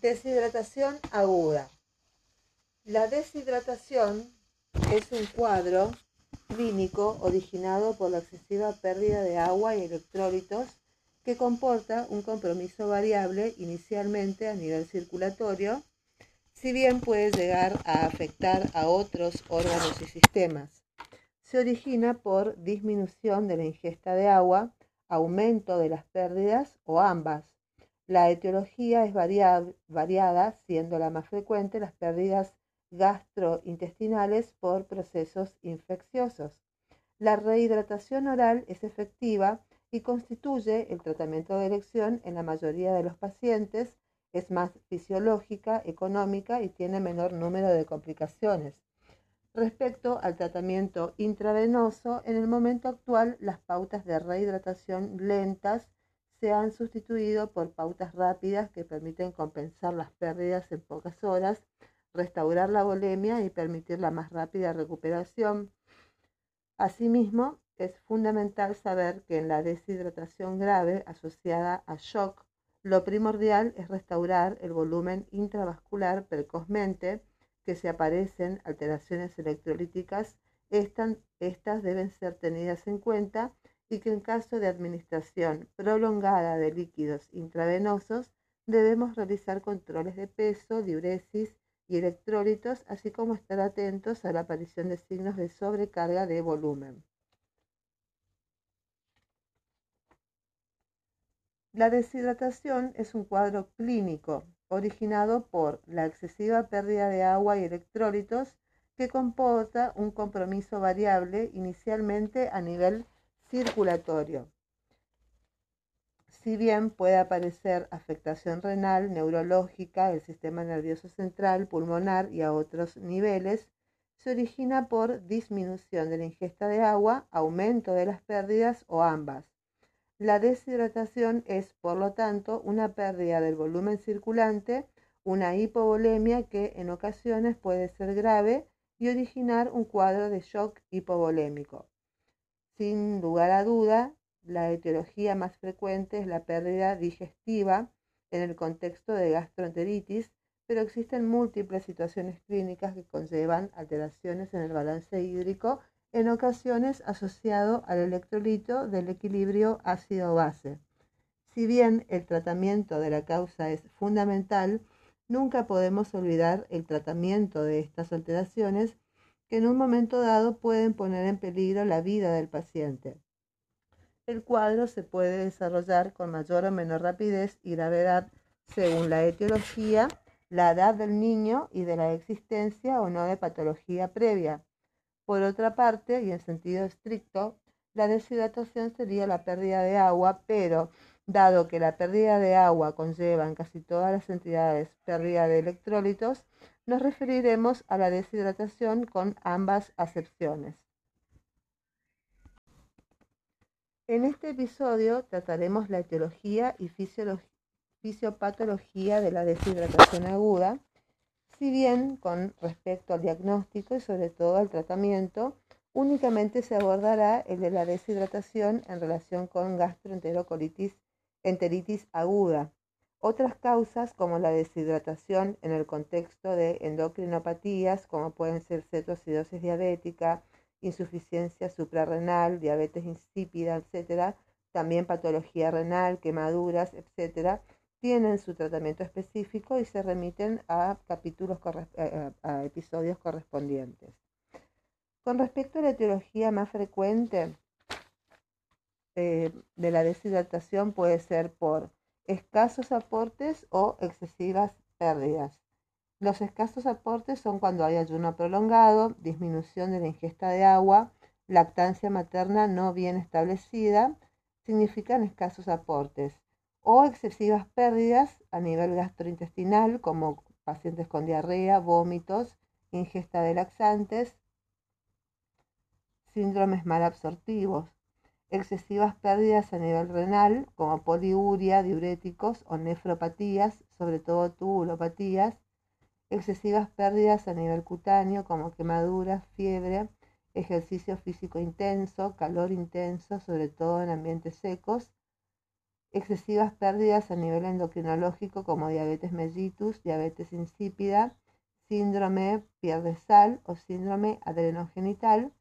Deshidratación aguda. La deshidratación es un cuadro clínico originado por la excesiva pérdida de agua y electrólitos que comporta un compromiso variable inicialmente a nivel circulatorio, si bien puede llegar a afectar a otros órganos y sistemas. Se origina por disminución de la ingesta de agua, aumento de las pérdidas o ambas. La etiología es variada, siendo la más frecuente las pérdidas gastrointestinales por procesos infecciosos. La rehidratación oral es efectiva y constituye el tratamiento de elección en la mayoría de los pacientes, es más fisiológica, económica y tiene menor número de complicaciones. Respecto al tratamiento intravenoso, en el momento actual las pautas de rehidratación lentas se han sustituido por pautas rápidas que permiten compensar las pérdidas en pocas horas, restaurar la volemia y permitir la más rápida recuperación. Asimismo, es fundamental saber que en la deshidratación grave asociada a shock, lo primordial es restaurar el volumen intravascular precozmente, que si aparecen alteraciones electrolíticas, estas deben ser tenidas en cuenta y que en caso de administración prolongada de líquidos intravenosos debemos realizar controles de peso, diuresis y electrólitos, así como estar atentos a la aparición de signos de sobrecarga de volumen. La deshidratación es un cuadro clínico originado por la excesiva pérdida de agua y electrólitos que comporta un compromiso variable inicialmente a nivel circulatorio. Si bien puede aparecer afectación renal, neurológica, del sistema nervioso central, pulmonar y a otros niveles, se origina por disminución de la ingesta de agua, aumento de las pérdidas o ambas. La deshidratación es, por lo tanto, una pérdida del volumen circulante, una hipovolemia que en ocasiones puede ser grave y originar un cuadro de shock hipovolémico. Sin lugar a duda, la etiología más frecuente es la pérdida digestiva en el contexto de gastroenteritis, pero existen múltiples situaciones clínicas que conllevan alteraciones en el balance hídrico, en ocasiones asociado al electrolito del equilibrio ácido-base. Si bien el tratamiento de la causa es fundamental, nunca podemos olvidar el tratamiento de estas alteraciones que en un momento dado pueden poner en peligro la vida del paciente. El cuadro se puede desarrollar con mayor o menor rapidez y gravedad según la etiología, la edad del niño y de la existencia o no de patología previa. Por otra parte, y en sentido estricto, la deshidratación sería la pérdida de agua, pero dado que la pérdida de agua conlleva en casi todas las entidades pérdida de electrólitos, nos referiremos a la deshidratación con ambas acepciones. En este episodio trataremos la etiología y fisiopatología de la deshidratación aguda, si bien con respecto al diagnóstico y sobre todo al tratamiento, únicamente se abordará el de la deshidratación en relación con gastroenterocolitis enteritis aguda, otras causas como la deshidratación en el contexto de endocrinopatías, como pueden ser cetoacidosis diabética, insuficiencia suprarrenal, diabetes insípida, etc., también patología renal, quemaduras, etc., tienen su tratamiento específico y se remiten a capítulos eh, a episodios correspondientes. Con respecto a la etiología más frecuente eh, de la deshidratación puede ser por escasos aportes o excesivas pérdidas. Los escasos aportes son cuando hay ayuno prolongado, disminución de la ingesta de agua, lactancia materna no bien establecida, significan escasos aportes, o excesivas pérdidas a nivel gastrointestinal, como pacientes con diarrea, vómitos, ingesta de laxantes, síndromes malabsortivos excesivas pérdidas a nivel renal, como poliuria, diuréticos o nefropatías, sobre todo tubulopatías, excesivas pérdidas a nivel cutáneo, como quemaduras, fiebre, ejercicio físico intenso, calor intenso, sobre todo en ambientes secos, excesivas pérdidas a nivel endocrinológico como diabetes mellitus, diabetes insípida, síndrome pierde sal o síndrome adrenogenital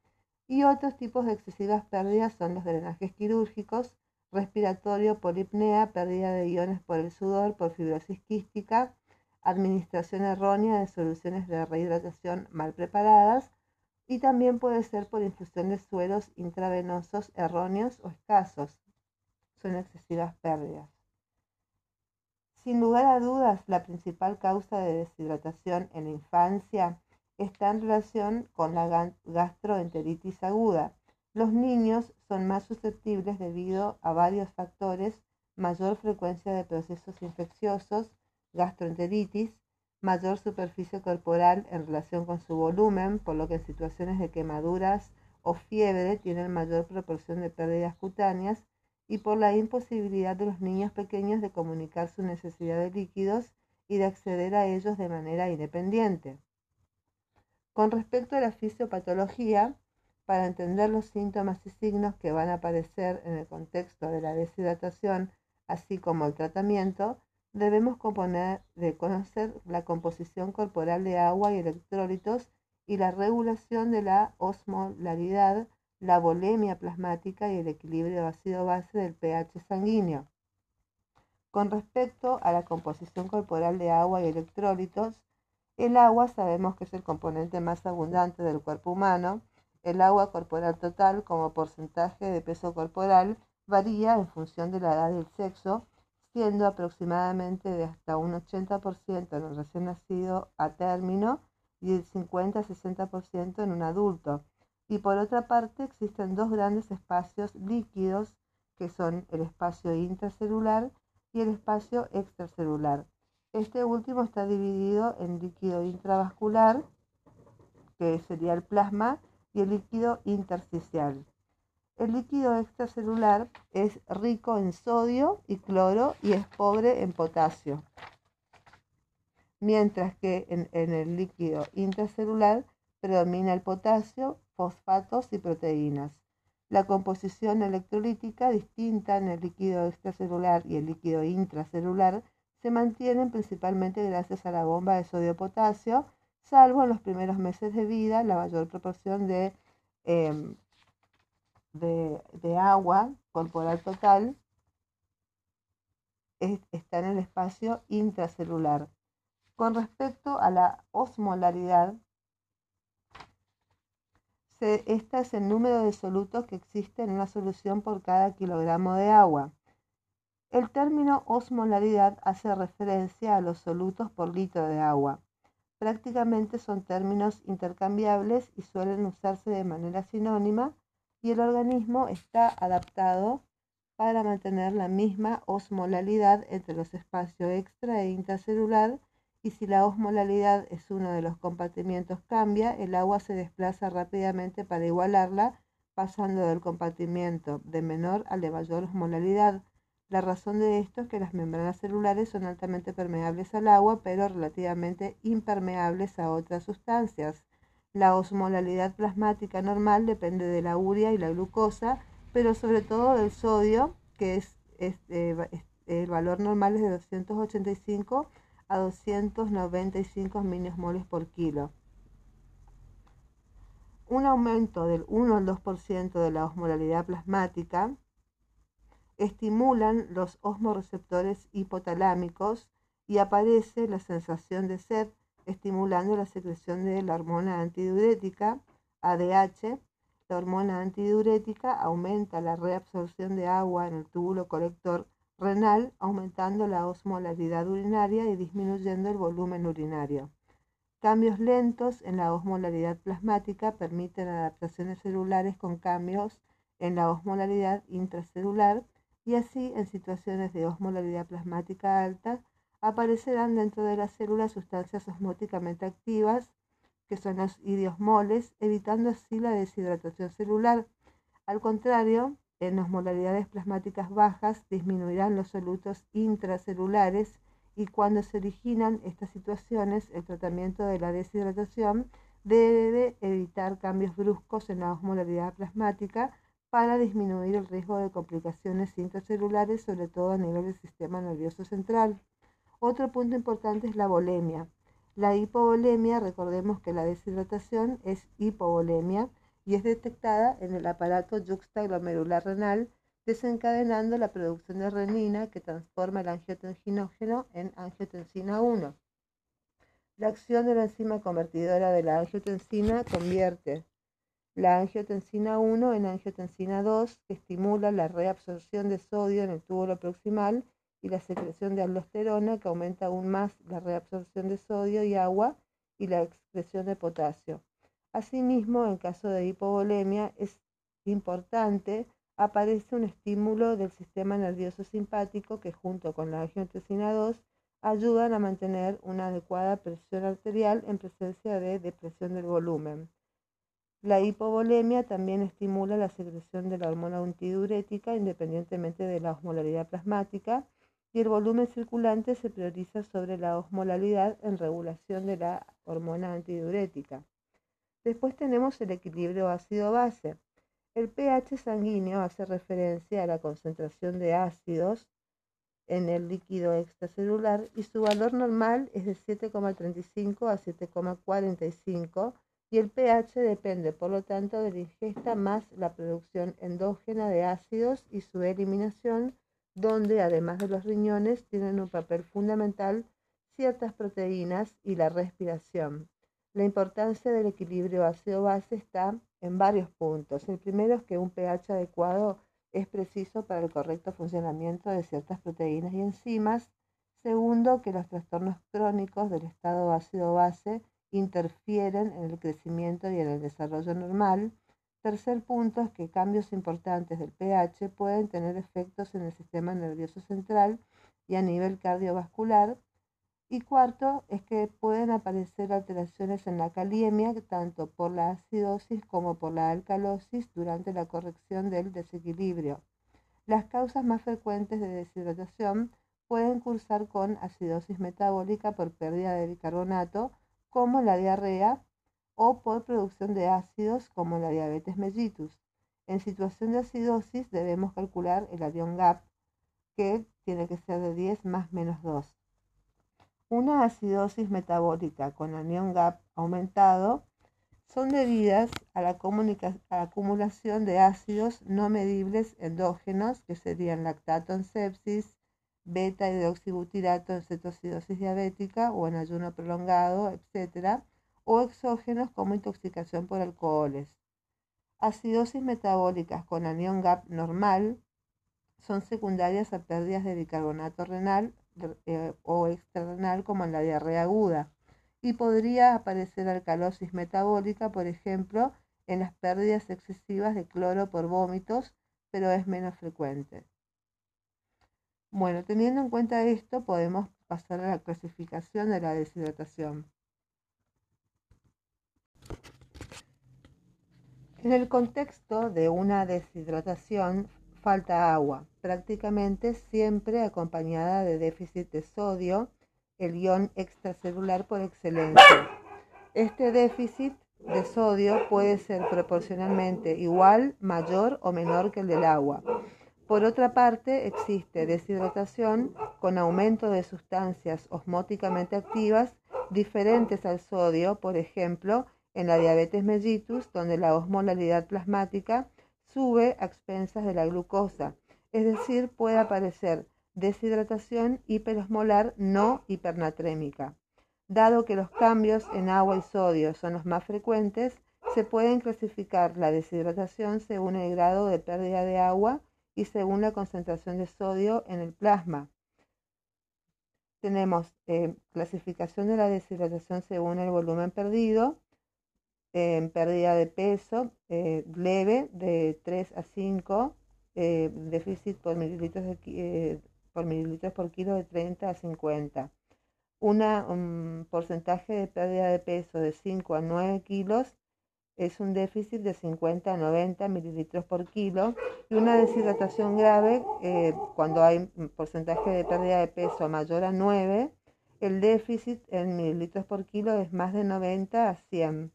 y otros tipos de excesivas pérdidas son los drenajes quirúrgicos, respiratorio por hipnea, pérdida de iones por el sudor, por fibrosis quística, administración errónea de soluciones de rehidratación mal preparadas y también puede ser por infusión de sueros intravenosos erróneos o escasos. Son excesivas pérdidas. Sin lugar a dudas, la principal causa de deshidratación en la infancia está en relación con la gastroenteritis aguda. Los niños son más susceptibles debido a varios factores, mayor frecuencia de procesos infecciosos, gastroenteritis, mayor superficie corporal en relación con su volumen, por lo que en situaciones de quemaduras o fiebre tienen mayor proporción de pérdidas cutáneas y por la imposibilidad de los niños pequeños de comunicar su necesidad de líquidos y de acceder a ellos de manera independiente. Con respecto a la fisiopatología, para entender los síntomas y signos que van a aparecer en el contexto de la deshidratación, así como el tratamiento, debemos componer, de conocer la composición corporal de agua y electrólitos y la regulación de la osmolaridad, la volemia plasmática y el equilibrio ácido-base del pH sanguíneo. Con respecto a la composición corporal de agua y electrólitos, el agua sabemos que es el componente más abundante del cuerpo humano. El agua corporal total como porcentaje de peso corporal varía en función de la edad y el sexo, siendo aproximadamente de hasta un 80% en un recién nacido a término y el 50-60% en un adulto. Y por otra parte existen dos grandes espacios líquidos que son el espacio intracelular y el espacio extracelular. Este último está dividido en líquido intravascular, que sería el plasma, y el líquido intersticial. El líquido extracelular es rico en sodio y cloro y es pobre en potasio, mientras que en, el líquido intracelular predomina el potasio, fosfatos y proteínas. La composición electrolítica distinta en el líquido extracelular y el líquido intracelular se mantienen principalmente gracias a la bomba de sodio-potasio, salvo en los primeros meses de vida la mayor proporción de em, de, agua corporal total está en el espacio intracelular. Con respecto a la osmolaridad, esta es el número de solutos que existe en una solución por cada kilogramo de agua. El término osmolaridad hace referencia a los solutos por litro de agua. Prácticamente son términos intercambiables y suelen usarse de manera sinónima y el organismo está adaptado para mantener la misma osmolalidad entre los espacios extra e intracelular y si la osmolalidad es uno de los compartimientos cambia, el agua se desplaza rápidamente para igualarla, pasando del compartimiento de menor al de mayor osmolalidad. La razón de esto es que las membranas celulares son altamente permeables al agua, pero relativamente impermeables a otras sustancias. La osmolalidad plasmática normal depende de la urea y la glucosa, pero sobre todo del sodio, que es, eh, el valor normal es de 285 a 295 moles por kilo. Un aumento del 1 al 2% de la osmolalidad plasmática estimulan los osmoreceptores hipotalámicos y aparece la sensación de sed estimulando la secreción de la hormona antidiurética, ADH. La hormona antidiurética aumenta la reabsorción de agua en el túbulo colector renal, aumentando la osmolaridad urinaria y disminuyendo el volumen urinario. Cambios lentos en la osmolaridad plasmática permiten adaptaciones celulares con cambios en la osmolaridad intracelular y así en situaciones de osmolaridad plasmática alta aparecerán dentro de las células sustancias osmóticamente activas, que son los idiosmoles, evitando así la deshidratación celular. Al contrario, en osmolaridades plasmáticas bajas disminuirán los solutos intracelulares y cuando se originan estas situaciones, el tratamiento de la deshidratación debe evitar cambios bruscos en la osmolaridad plasmática para disminuir el riesgo de complicaciones intracelulares, sobre todo a nivel del sistema nervioso central. Otro punto importante es la volemia. La hipovolemia, recordemos que la deshidratación es hipovolemia y es detectada en el aparato yuxtaglomerular renal, desencadenando la producción de renina que transforma el angiotensinógeno en angiotensina 1. La acción de la enzima convertidora de la angiotensina convierte la angiotensina 1 en angiotensina 2, que estimula la reabsorción de sodio en el túbulo proximal y la secreción de aldosterona, que aumenta aún más la reabsorción de sodio y agua y la excreción de potasio. Asimismo, en caso de hipovolemia, es importante, aparece un estímulo del sistema nervioso simpático que junto con la angiotensina 2 ayudan a mantener una adecuada presión arterial en presencia de depresión del volumen. La hipovolemia también estimula la secreción de la hormona antidiurética independientemente de la osmolaridad plasmática y el volumen circulante se prioriza sobre la osmolalidad en regulación de la hormona antidiurética. Después tenemos el equilibrio ácido-base. El pH sanguíneo hace referencia a la concentración de ácidos en el líquido extracelular y su valor normal es de 7,35 a 7,45 y el pH depende por lo tanto de la ingesta más la producción endógena de ácidos y su eliminación, donde además de los riñones tienen un papel fundamental ciertas proteínas y la respiración. La importancia del equilibrio ácido-base está en varios puntos. El primero es que un pH adecuado es preciso para el correcto funcionamiento de ciertas proteínas y enzimas. Segundo, que los trastornos crónicos del estado ácido-base interfieren en el crecimiento y en el desarrollo normal. Tercer punto es que cambios importantes del pH pueden tener efectos en el sistema nervioso central y a nivel cardiovascular. Y cuarto es que pueden aparecer alteraciones en la caliemia, tanto por la acidosis como por la alcalosis durante la corrección del desequilibrio. Las causas más frecuentes de deshidratación pueden cursar con acidosis metabólica por pérdida de bicarbonato, como la diarrea, o por producción de ácidos, como la diabetes mellitus. En situación de acidosis debemos calcular el anion gap, que tiene que ser de 10 más menos 2. Una acidosis metabólica con anion gap aumentado son debidas a la, acumulación de ácidos no medibles endógenos, que serían lactato en sepsis, beta hidroxibutirato en cetocidosis diabética o en ayuno prolongado, etc., o exógenos como intoxicación por alcoholes. Acidosis metabólicas con anion gap normal son secundarias a pérdidas de bicarbonato renal eh, o extrarrenal como en la diarrea aguda y podría aparecer alcalosis metabólica, por ejemplo, en las pérdidas excesivas de cloro por vómitos, pero es menos frecuente. Bueno, teniendo en cuenta esto, podemos pasar a la clasificación de la deshidratación. En el contexto de una deshidratación falta agua, prácticamente siempre acompañada de déficit de sodio, el ion extracelular por excelencia. Este déficit de sodio puede ser proporcionalmente igual, mayor o menor que el del agua. Por otra parte, existe deshidratación con aumento de sustancias osmóticamente activas diferentes al sodio, por ejemplo, en la diabetes mellitus, donde la osmolalidad plasmática sube a expensas de la glucosa, es decir, puede aparecer deshidratación hiperosmolar no hipernatrémica. Dado que los cambios en agua y sodio son los más frecuentes, se pueden clasificar la deshidratación según el grado de pérdida de agua y según la concentración de sodio en el plasma. Tenemos eh, clasificación de la deshidratación según el volumen perdido, en pérdida de peso eh, leve de 3 a 5, eh, déficit por mililitros, eh, por mililitros por kilo de 30 a 50. un porcentaje de pérdida de peso de 5 a 9 kilos es un déficit de 50 a 90 mililitros por kilo y una deshidratación grave cuando hay un porcentaje de pérdida de peso mayor a 9, el déficit en mililitros por kilo es más de 90 a 100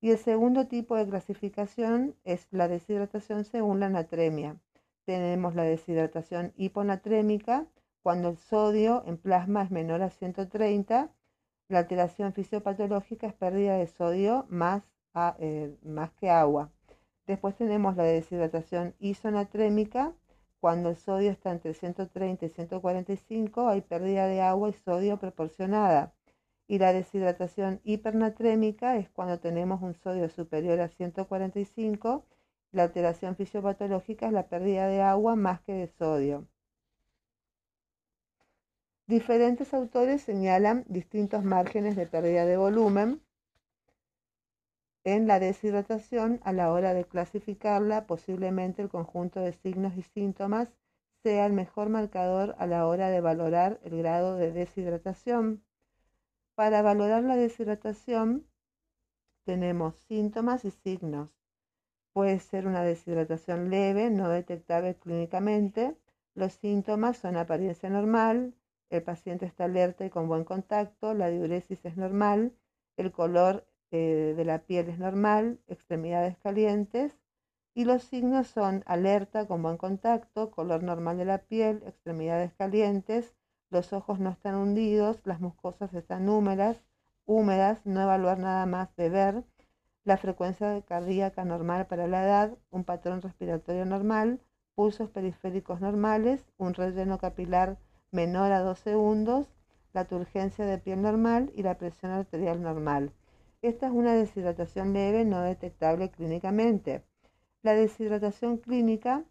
Y el segundo tipo de clasificación es la deshidratación según la natremia. Tenemos la deshidratación hiponatrémica, cuando el sodio en plasma es menor a 130. La alteración fisiopatológica es pérdida de sodio más, eh, más que agua. Después tenemos la deshidratación isonatrémica, cuando el sodio está entre 130 y 145 hay pérdida de agua y sodio proporcionada. Y la deshidratación hipernatrémica es cuando tenemos un sodio superior a 145. La alteración fisiopatológica es la pérdida de agua más que de sodio. Diferentes autores señalan distintos márgenes de pérdida de volumen en la deshidratación a la hora de clasificarla, posiblemente el conjunto de signos y síntomas sea el mejor marcador a la hora de valorar el grado de deshidratación. Para valorar la deshidratación tenemos síntomas y signos. Puede ser una deshidratación leve, no detectable clínicamente. Los síntomas son apariencia normal, el paciente está alerta y con buen contacto, la diuresis es normal, el color eh, de la piel es normal, extremidades calientes y los signos son alerta con buen contacto, color normal de la piel, extremidades calientes, los ojos no están hundidos, las mucosas están húmedas, húmedas, no evaluar nada más de ver, la frecuencia cardíaca normal para la edad, un patrón respiratorio normal, pulsos periféricos normales, un relleno capilar menor a 2 segundos, la turgencia de piel normal y la presión arterial normal. Esta es una deshidratación leve no detectable clínicamente. La deshidratación clínica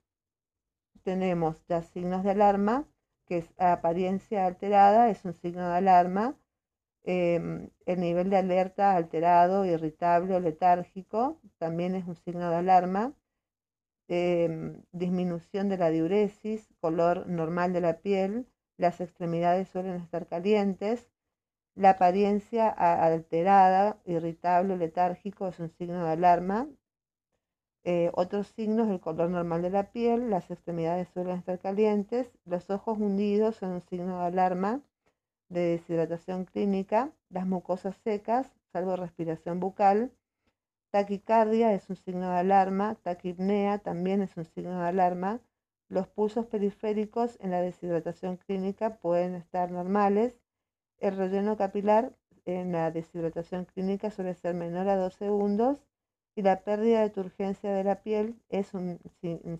tenemos ya signos de alarma, que es apariencia alterada, es un signo de alarma. Em, el nivel de alerta alterado, irritable o letárgico también es un signo de alarma. Em, disminución de la diuresis, color normal de la piel, las extremidades suelen estar calientes, la apariencia alterada, irritable, letárgico es un signo de alarma. Eh, otros signos, el color normal de la piel, las extremidades suelen estar calientes, los ojos hundidos son un signo de alarma de deshidratación clínica, las mucosas secas, salvo respiración bucal, taquicardia es un signo de alarma, taquipnea también es un signo de alarma, los pulsos periféricos en la deshidratación clínica pueden estar normales, el relleno capilar en la deshidratación clínica suele ser menor a 2 segundos y la pérdida de turgencia de la piel es un,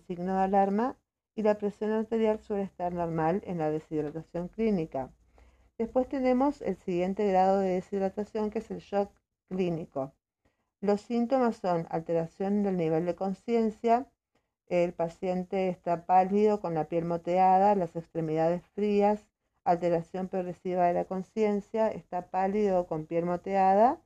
signo de alarma y la presión arterial suele estar normal en la deshidratación clínica. Después tenemos el siguiente grado de deshidratación que es el shock clínico. Los síntomas son alteración del nivel de conciencia, el paciente está pálido con la piel moteada, las extremidades frías, alteración progresiva de la conciencia, está pálido con piel moteada,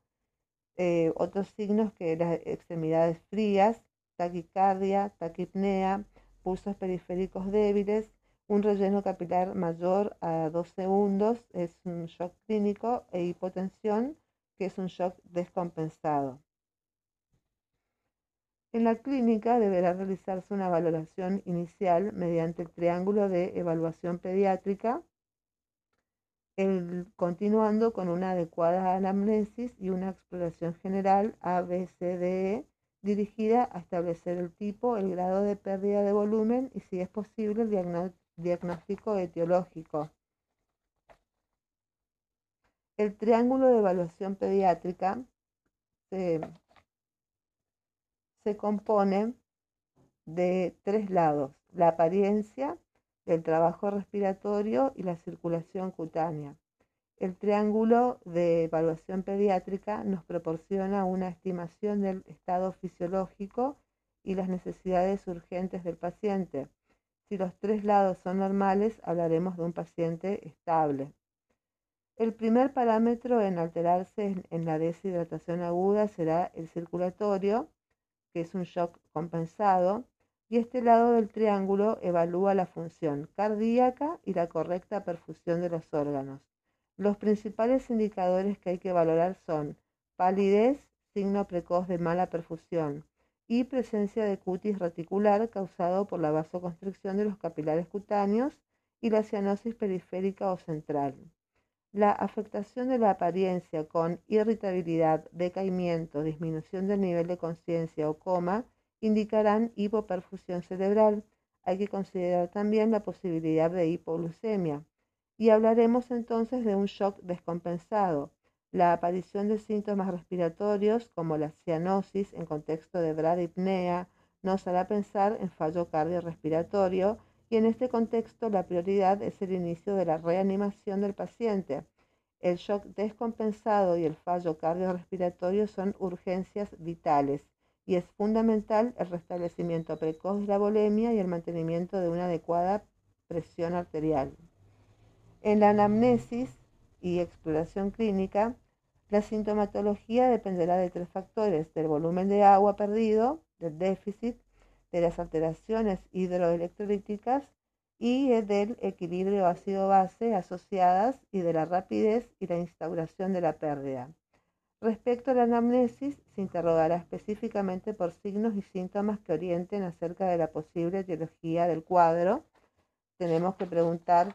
eh, otros signos que las extremidades frías, taquicardia, taquipnea, pulsos periféricos débiles, un relleno capilar mayor a 2 segundos es un shock clínico e hipotensión que es un shock descompensado. En la clínica deberá realizarse una valoración inicial mediante el triángulo de evaluación pediátrica continuando con una adecuada anamnesis y una exploración general ABCDE dirigida a establecer el tipo, el grado de pérdida de volumen y si es posible el diagnóstico etiológico. El triángulo de evaluación pediátrica se, se compone de tres lados, la apariencia, del trabajo respiratorio y la circulación cutánea. El triángulo de evaluación pediátrica nos proporciona una estimación del estado fisiológico y las necesidades urgentes del paciente. Si los tres lados son normales, hablaremos de un paciente estable. El primer parámetro en alterarse en la deshidratación aguda será el circulatorio, que es un shock compensado, y este lado del triángulo evalúa la función cardíaca y la correcta perfusión de los órganos. Los principales indicadores que hay que valorar son palidez, signo precoz de mala perfusión, y presencia de cutis reticular causado por la vasoconstricción de los capilares cutáneos y la cianosis periférica o central. La afectación de la apariencia con irritabilidad, decaimiento, disminución del nivel de conciencia o coma indicarán hipoperfusión cerebral. Hay que considerar también la posibilidad de hipoglucemia. Y hablaremos entonces de un shock descompensado, la aparición de síntomas respiratorios como la cianosis en contexto de bradipnea nos hará pensar en fallo cardiorrespiratorio y en este contexto la prioridad es el inicio de la reanimación del paciente. El shock descompensado y el fallo cardiorrespiratorio son urgencias vitales y es fundamental el restablecimiento precoz de la volemia y el mantenimiento de una adecuada presión arterial. En la anamnesis y exploración clínica, la sintomatología dependerá de tres factores, del volumen de agua perdido, del déficit, de las alteraciones hidroelectrolíticas y del equilibrio ácido-base asociadas y de la rapidez y la instauración de la pérdida. Respecto a la anamnesis, se interrogará específicamente por signos y síntomas que orienten acerca de la posible etiología del cuadro. Tenemos que preguntar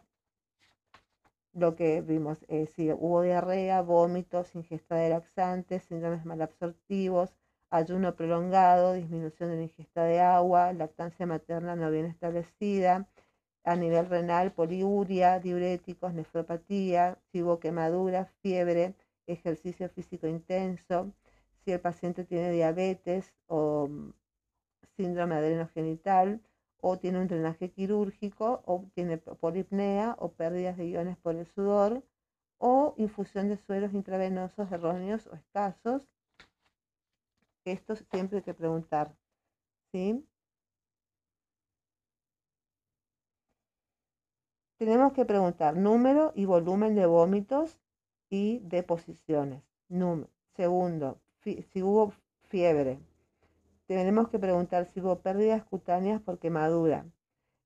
lo que vimos, eh, si hubo diarrea, vómitos, ingesta de laxantes, síndromes malabsortivos, ayuno prolongado, disminución de la ingesta de agua, lactancia materna no bien establecida, a nivel renal, poliuria, diuréticos, nefropatía, si hubo quemadura, fiebre, ejercicio físico intenso, si el paciente tiene diabetes o mm, síndrome adrenogenital, o tiene un drenaje quirúrgico, o tiene polipnea, o pérdidas de iones por el sudor, o infusión de sueros intravenosos erróneos o escasos. Esto siempre hay que preguntar. ¿sí? Tenemos que preguntar número y volumen de vómitos y deposiciones. Segundo, si hubo fiebre, tenemos que preguntar si hubo pérdidas cutáneas por quemadura,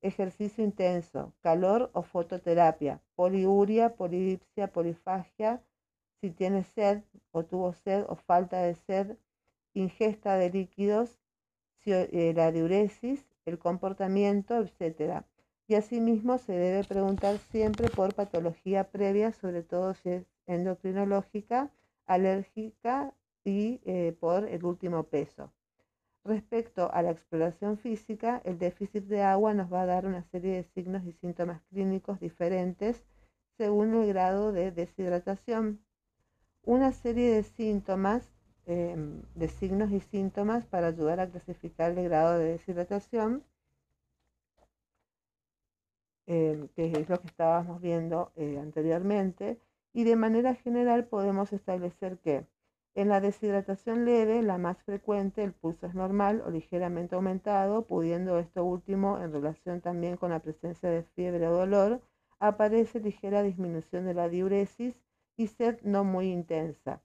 ejercicio intenso, calor o fototerapia, poliuria, polidipsia, polifagia, si tiene sed o tuvo sed o falta de sed, ingesta de líquidos, eh, la diuresis, el comportamiento, etc. Y asimismo se debe preguntar siempre por patología previa, sobre todo si es endocrinológica, alérgica y eh, por el último peso. Respecto a la exploración física, el déficit de agua nos va a dar una serie de signos y síntomas clínicos diferentes según el grado de deshidratación. Una serie de síntomas, em, de signos y síntomas para ayudar a clasificar el grado de deshidratación, em, que es lo que estábamos viendo eh, anteriormente, y de manera general podemos establecer que en la deshidratación leve, la más frecuente, el pulso es normal o ligeramente aumentado, pudiendo esto último, en relación también con la presencia de fiebre o dolor, aparece ligera disminución de la diuresis y sed no muy intensa.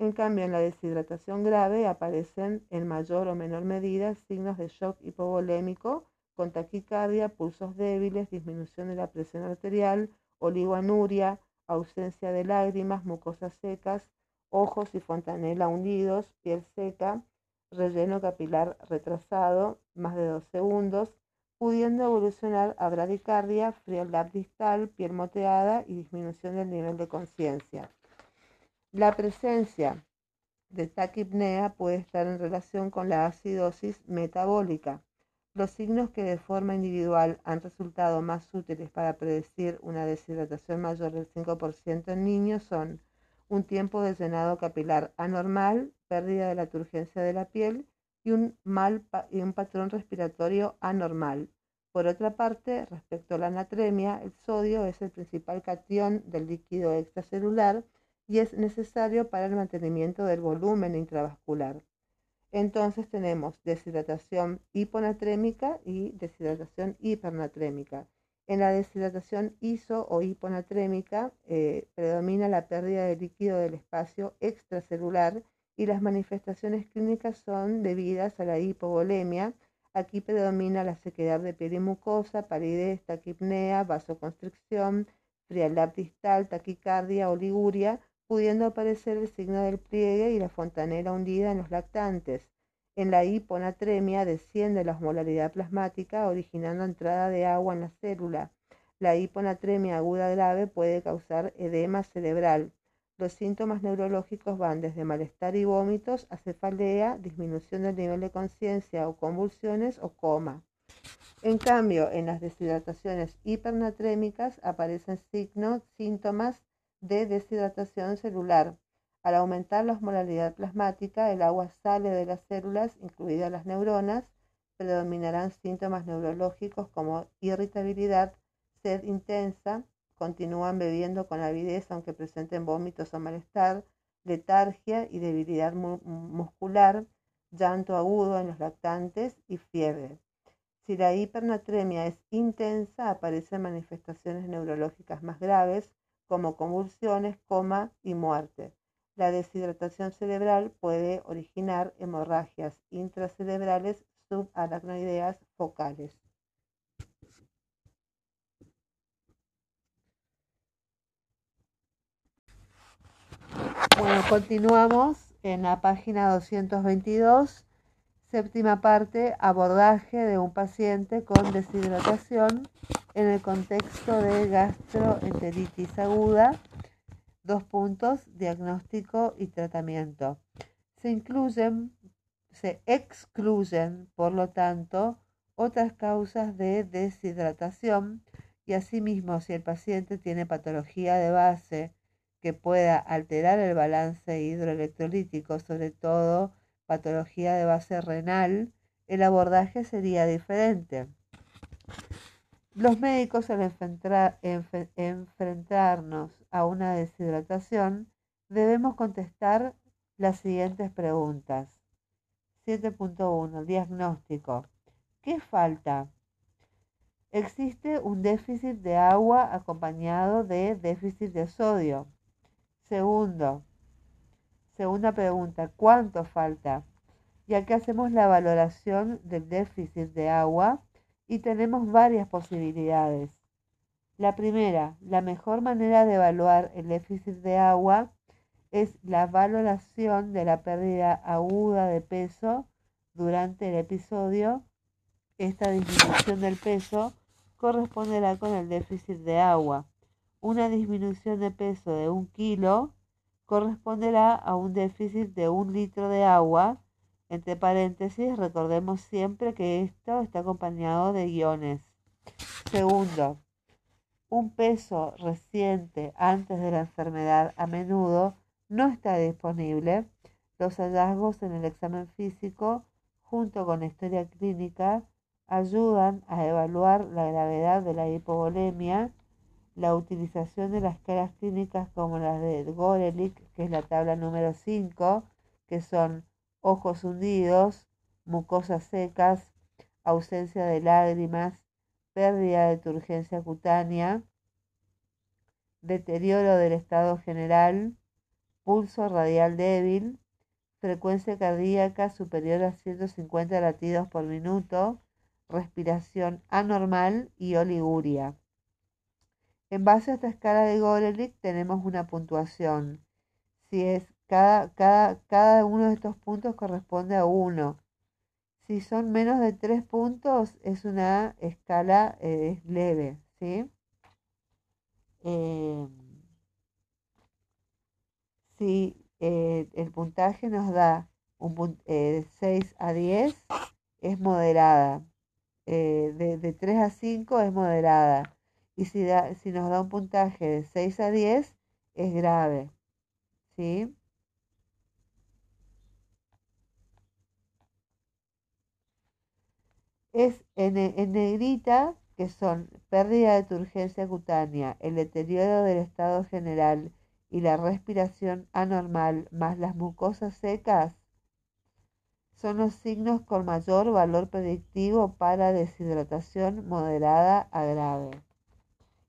En cambio, en la deshidratación grave aparecen en mayor o menor medida signos de shock hipovolémico, con taquicardia, pulsos débiles, disminución de la presión arterial, oligoanuria, ausencia de lágrimas, mucosas secas, ojos y fontanela hundidos, piel seca, relleno capilar retrasado, más de dos segundos, pudiendo evolucionar a bradicardia, frialdad distal, piel moteada y disminución del nivel de conciencia. La presencia de taquipnea puede estar en relación con la acidosis metabólica. Los signos que de forma individual han resultado más útiles para predecir una deshidratación mayor del 5% en niños son un tiempo de llenado capilar anormal, pérdida de la turgencia de la piel y un, mal y un patrón respiratorio anormal. Por otra parte, respecto a la anatremia, el sodio es el principal catión del líquido extracelular y es necesario para el mantenimiento del volumen intravascular. Entonces tenemos deshidratación hiponatrémica y deshidratación hipernatrémica. En la deshidratación iso o hiponatrémica eh, predomina la pérdida de líquido del espacio extracelular y las manifestaciones clínicas son debidas a la hipovolemia. Aquí predomina la sequedad de piel y mucosa, palidez, taquipnea, vasoconstricción, frialdad distal, taquicardia, oliguria, pudiendo aparecer el signo del pliegue y la fontanela hundida en los lactantes. En la hiponatremia desciende la osmolaridad plasmática, originando entrada de agua en la célula. La hiponatremia aguda grave puede causar edema cerebral. Los síntomas neurológicos van desde malestar y vómitos a cefalea, disminución del nivel de conciencia o convulsiones o coma. En cambio, en las deshidrataciones hipernatrémicas aparecen signos, síntomas de deshidratación celular. Al aumentar la osmolaridad plasmática, el agua sale de las células, incluidas las neuronas, predominarán síntomas neurológicos como irritabilidad, sed intensa, continúan bebiendo con avidez aunque presenten vómitos o malestar, letargia y debilidad muscular, llanto agudo en los lactantes y fiebre. Si la hipernatremia es intensa, aparecen manifestaciones neurológicas más graves como convulsiones, coma y muerte. La deshidratación cerebral puede originar hemorragias intracerebrales subaracnoideas focales. Bueno, continuamos en la página 222 Séptima parte, abordaje de un paciente con deshidratación en el contexto de gastroenteritis aguda. Dos puntos, diagnóstico y tratamiento. Se incluyen, se excluyen, por lo tanto, otras causas de deshidratación y asimismo si el paciente tiene patología de base que pueda alterar el balance hidroelectrolítico, sobre todo patología de base renal, el abordaje sería diferente. Los médicos al enfrentarnos a una deshidratación debemos contestar las siguientes preguntas. 7.1. Diagnóstico. ¿Qué falta? Existe un déficit de agua acompañado de déficit de sodio. Segundo, Segunda pregunta, ¿cuánto falta? Ya que hacemos la valoración del déficit de agua y tenemos varias posibilidades. La primera, la mejor manera de evaluar el déficit de agua es la valoración de la pérdida aguda de peso durante el episodio. Esta disminución del peso corresponderá con el déficit de agua. Una disminución de peso de un kilo corresponderá a un déficit de un litro de agua. Entre paréntesis, recordemos siempre que esto está acompañado de guiones. Segundo, un peso reciente antes de la enfermedad a menudo no está disponible. Los hallazgos en el examen físico, junto con la historia clínica, ayudan a evaluar la gravedad de la hipovolemia la utilización de las caras clínicas como las de Gorelick, que es la tabla número 5, que son ojos hundidos, mucosas secas, ausencia de lágrimas, pérdida de turgencia cutánea, deterioro del estado general, pulso radial débil, frecuencia cardíaca superior a 150 latidos por minuto, respiración anormal y oliguria. En base a esta escala de Gorelick tenemos una puntuación. Si es cada, cada, cada uno de estos puntos corresponde a uno. Si son menos de tres puntos es una escala eh, leve, ¿sí? Eh, si eh, el puntaje nos da un, de 6 a 10, es moderada. de, de 3 a 5 es moderada y si, si nos da un puntaje de 6 a 10 es grave. ¿Sí? Es en, en negrita, que son pérdida de turgencia cutánea, el deterioro del estado general y la respiración anormal más las mucosas secas, son los signos con mayor valor predictivo para deshidratación moderada a grave.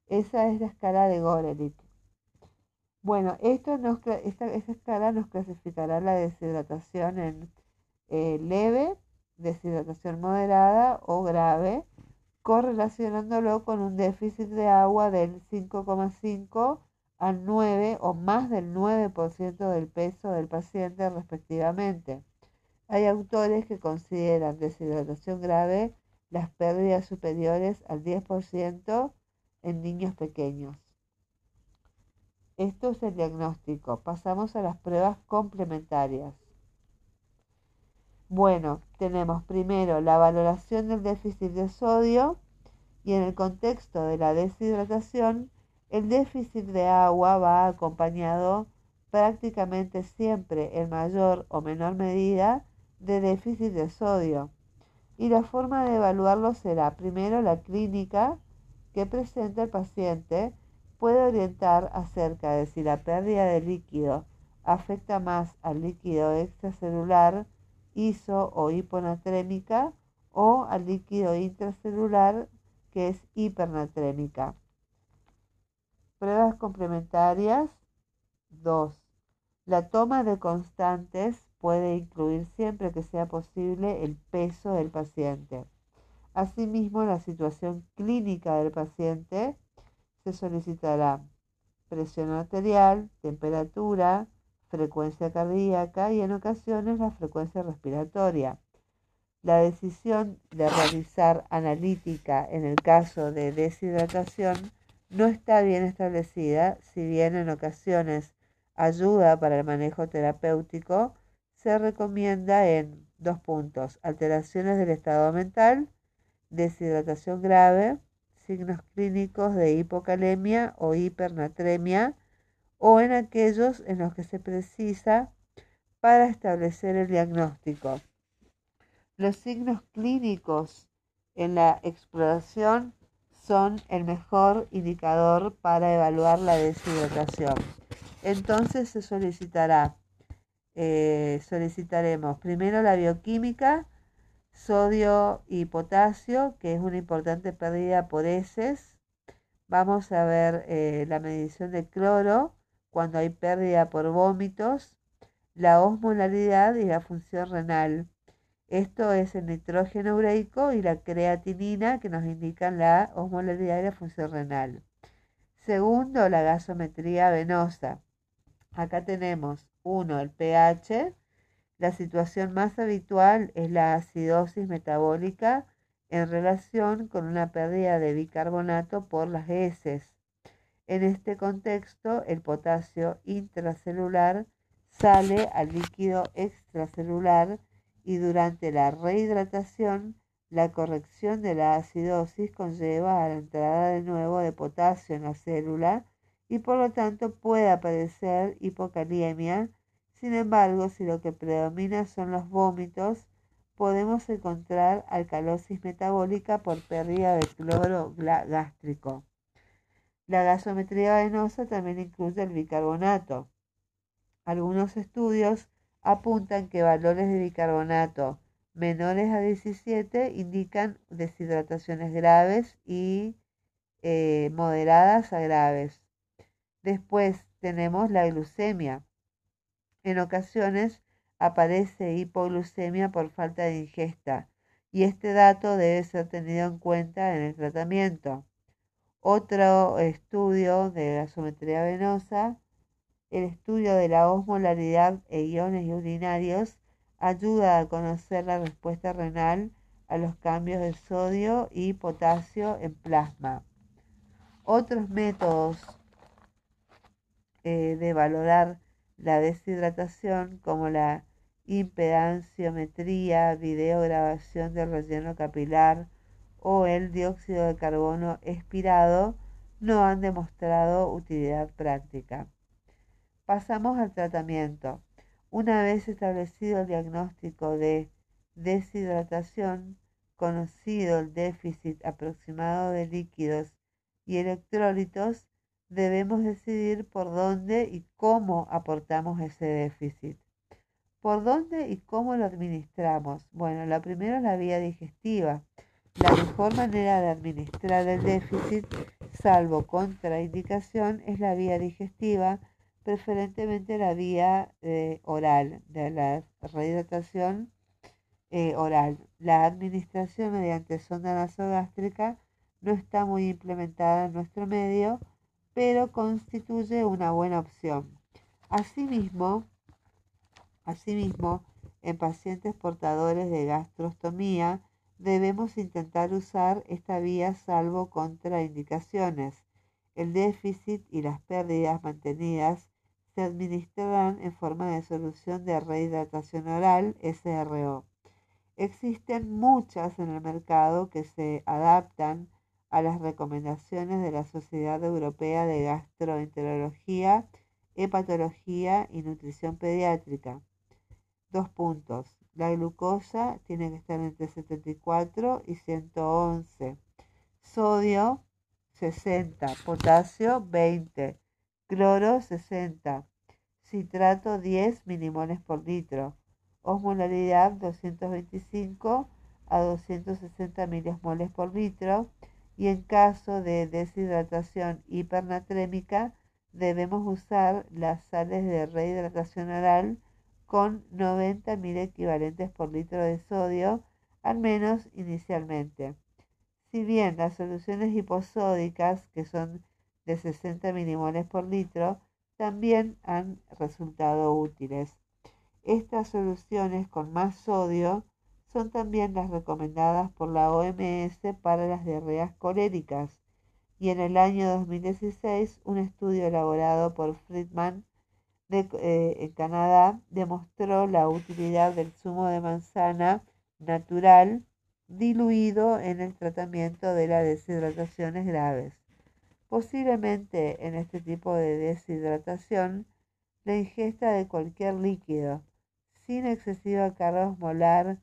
Esa es la escala de Gorelick. Bueno, esto nos, esta, escala nos clasificará la deshidratación en eh, leve, deshidratación moderada o grave, correlacionándolo con un déficit de agua del 5,5 al 9 o más del 9% del peso del paciente respectivamente. Hay autores que consideran deshidratación grave las pérdidas superiores al 10% en niños pequeños. Esto es el diagnóstico. Pasamos a las pruebas complementarias. Bueno, tenemos primero la valoración del déficit de sodio y en el contexto de la deshidratación, el déficit de agua va acompañado prácticamente siempre en mayor o menor medida de déficit de sodio. Y la forma de evaluarlo será primero la clínica que presenta el paciente puede orientar acerca de si la pérdida de líquido afecta más al líquido extracelular, iso o hiponatrémica, o al líquido intracelular, que es hipernatrémica. Pruebas complementarias 2. La toma de constantes puede incluir siempre que sea posible el peso del paciente. Asimismo, la situación clínica del paciente se solicitará presión arterial, temperatura, frecuencia cardíaca y en ocasiones la frecuencia respiratoria. La decisión de realizar analítica en el caso de deshidratación no está bien establecida, si bien en ocasiones ayuda para el manejo terapéutico, se recomienda en dos puntos, alteraciones del estado mental, deshidratación grave, signos clínicos de hipocalemia o hipernatremia o en aquellos en los que se precisa para establecer el diagnóstico. Los signos clínicos en la exploración son el mejor indicador para evaluar la deshidratación. Entonces se solicitará, eh, solicitaremos primero la bioquímica, sodio y potasio, que es una importante pérdida por heces. Vamos a ver eh, la medición de cloro cuando hay pérdida por vómitos, la osmolaridad y la función renal. Esto es el nitrógeno ureico y la creatinina que nos indican la osmolaridad y la función renal. Segundo, la gasometría venosa. Acá tenemos uno, el pH, la situación más habitual es la acidosis metabólica en relación con una pérdida de bicarbonato por las heces. En este contexto, el potasio intracelular sale al líquido extracelular y durante la rehidratación, la corrección de la acidosis conlleva a la entrada de nuevo de potasio en la célula y por lo tanto puede aparecer hipocaliemia sin embargo, si lo que predomina son los vómitos, podemos encontrar alcalosis metabólica por pérdida de cloro gástrico. La gasometría venosa también incluye el bicarbonato. Algunos estudios apuntan que valores de bicarbonato menores a 17 indican deshidrataciones graves y eh, moderadas a graves. Después tenemos la glucemia. En ocasiones aparece hipoglucemia por falta de ingesta y este dato debe ser tenido en cuenta en el tratamiento. Otro estudio de gasometría venosa, el estudio de la osmolaridad e iones urinarios ayuda a conocer la respuesta renal a los cambios de sodio y potasio en plasma. Otros métodos eh, de valorar la deshidratación como la impedanciometría, videograbación del relleno capilar o el dióxido de carbono expirado no han demostrado utilidad práctica. Pasamos al tratamiento. Una vez establecido el diagnóstico de deshidratación, conocido el déficit aproximado de líquidos y electrólitos, debemos decidir por dónde y cómo aportamos ese déficit. ¿Por dónde y cómo lo administramos? Bueno, la primera es la vía digestiva. La mejor manera de administrar el déficit, salvo contraindicación, es la vía digestiva, preferentemente la vía eh, oral, de la rehidratación eh, oral. La administración mediante sonda nasogástrica no está muy implementada en nuestro medio, pero constituye una buena opción. Asimismo, asimismo, en pacientes portadores de gastrostomía debemos intentar usar esta vía salvo contraindicaciones. El déficit y las pérdidas mantenidas se administrarán en forma de solución de rehidratación oral SRO. Existen muchas en el mercado que se adaptan a las recomendaciones de la Sociedad Europea de Gastroenterología, Hepatología y Nutrición Pediátrica. Dos puntos. La glucosa tiene que estar entre 74 y 111. Sodio 60. Potasio 20 cloro 60, citrato 10 milimoles por litro, osmolaridad 225 a 260 milimoles por litro y en caso de deshidratación hipernatrémica debemos usar las sales de rehidratación oral con 90 mil equivalentes por litro de sodio, al menos inicialmente. Si bien las soluciones hiposódicas, que son de 60 milimoles por litro también han resultado útiles. Estas soluciones con más sodio son también las recomendadas por la OMS para las diarreas coléricas y en el año 2016 un estudio elaborado por Friedman eh, en Canadá demostró la utilidad del zumo de manzana natural diluido en el tratamiento de las deshidrataciones graves. Posiblemente en este tipo de deshidratación, la ingesta de cualquier líquido sin excesiva carga osmolar,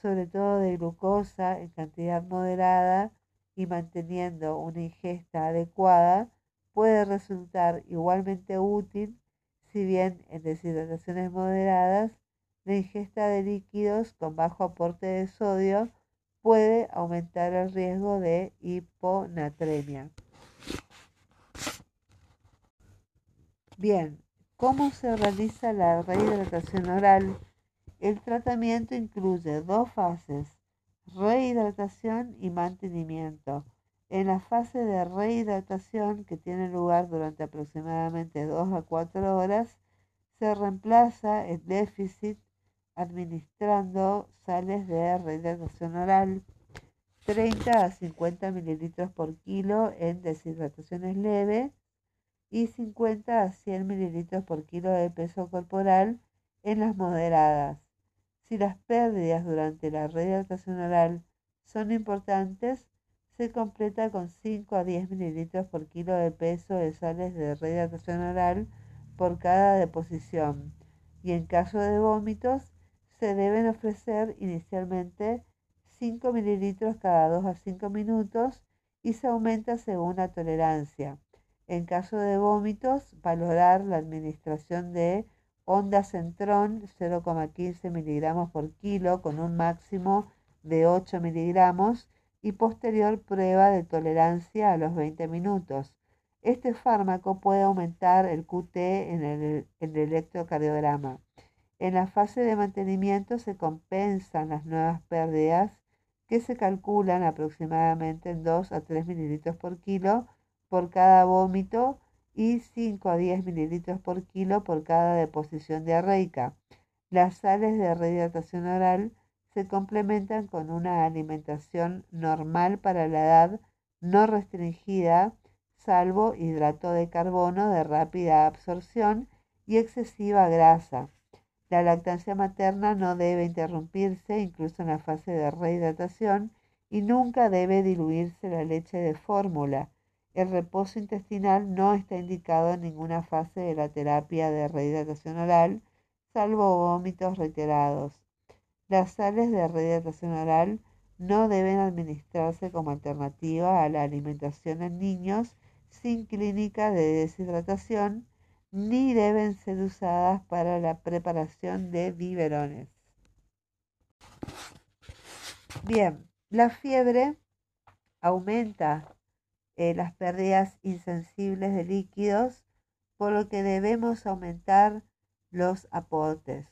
sobre todo de glucosa en cantidad moderada y manteniendo una ingesta adecuada, puede resultar igualmente útil si bien en deshidrataciones moderadas la ingesta de líquidos con bajo aporte de sodio puede aumentar el riesgo de hiponatremia. Bien, ¿cómo se realiza la rehidratación oral? El tratamiento incluye dos fases, rehidratación y mantenimiento. En la fase de rehidratación, que tiene lugar durante aproximadamente 2 a 4 horas, se reemplaza el déficit administrando sales de rehidratación oral 30 a 50 mililitros por kilo en deshidrataciones leves y 50 a 100 mililitros por kilo de peso corporal en las moderadas. Si las pérdidas durante la rehidratación oral son importantes, se completa con 5 a 10 mililitros por kilo de peso de sales de rehidratación oral por cada deposición. Y en caso de vómitos, se deben ofrecer inicialmente 5 mililitros cada 2 a 5 minutos y se aumenta según la tolerancia. En caso de vómitos, valorar la administración de centrón 0,15 miligramos por kilo con un máximo de 8 miligramos y posterior prueba de tolerancia a los 20 minutos. Este fármaco puede aumentar el QT en el, en el electrocardiograma. En la fase de mantenimiento se compensan las nuevas pérdidas que se calculan aproximadamente en 2 a 3 mililitros por kilo por cada vómito y 5 a 10 mililitros por kilo por cada deposición diarreica. Las sales de rehidratación oral se complementan con una alimentación normal para la edad no restringida, salvo hidrato de carbono de rápida absorción y excesiva grasa. La lactancia materna no debe interrumpirse incluso en la fase de rehidratación y nunca debe diluirse la leche de fórmula el reposo intestinal no está indicado en ninguna fase de la terapia de rehidratación oral, salvo vómitos reiterados. Las sales de rehidratación oral no deben administrarse como alternativa a la alimentación en niños sin clínica de deshidratación ni deben ser usadas para la preparación de biberones. Bien, la fiebre aumenta eh, las pérdidas insensibles de líquidos, por lo que debemos aumentar los aportes.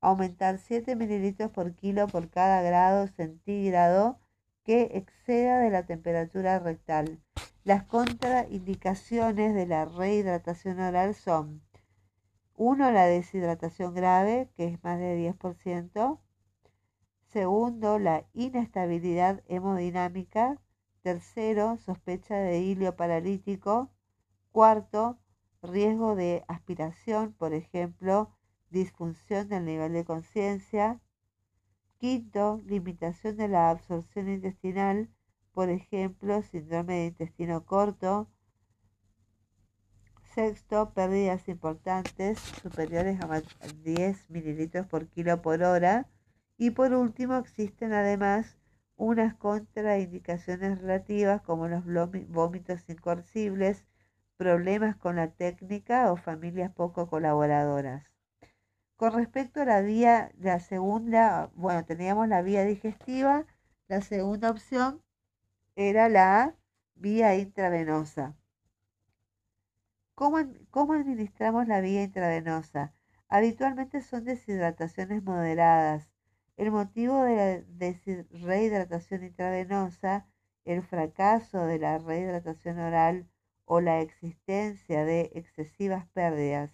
Aumentar 7 mililitros por kilo por cada grado centígrado que exceda de la temperatura rectal. Las contraindicaciones de la rehidratación oral son 1. La deshidratación grave, que es más de 10%. Segundo, la inestabilidad hemodinámica. Tercero, sospecha de hilio paralítico. Cuarto, riesgo de aspiración, por ejemplo, disfunción del nivel de conciencia. Quinto, limitación de la absorción intestinal, por ejemplo, síndrome de intestino corto. Sexto, pérdidas importantes superiores a 10 mililitros por kilo por hora. Y por último, existen además unas contraindicaciones relativas como los vómitos incorcibles, problemas con la técnica o familias poco colaboradoras. Con respecto a la vía, la segunda, bueno, teníamos la vía digestiva, la segunda opción era la vía intravenosa. ¿Cómo, ¿Cómo, administramos la vía intravenosa? Habitualmente son deshidrataciones moderadas. El motivo de la rehidratación intravenosa, el fracaso de la rehidratación oral o la existencia de excesivas pérdidas.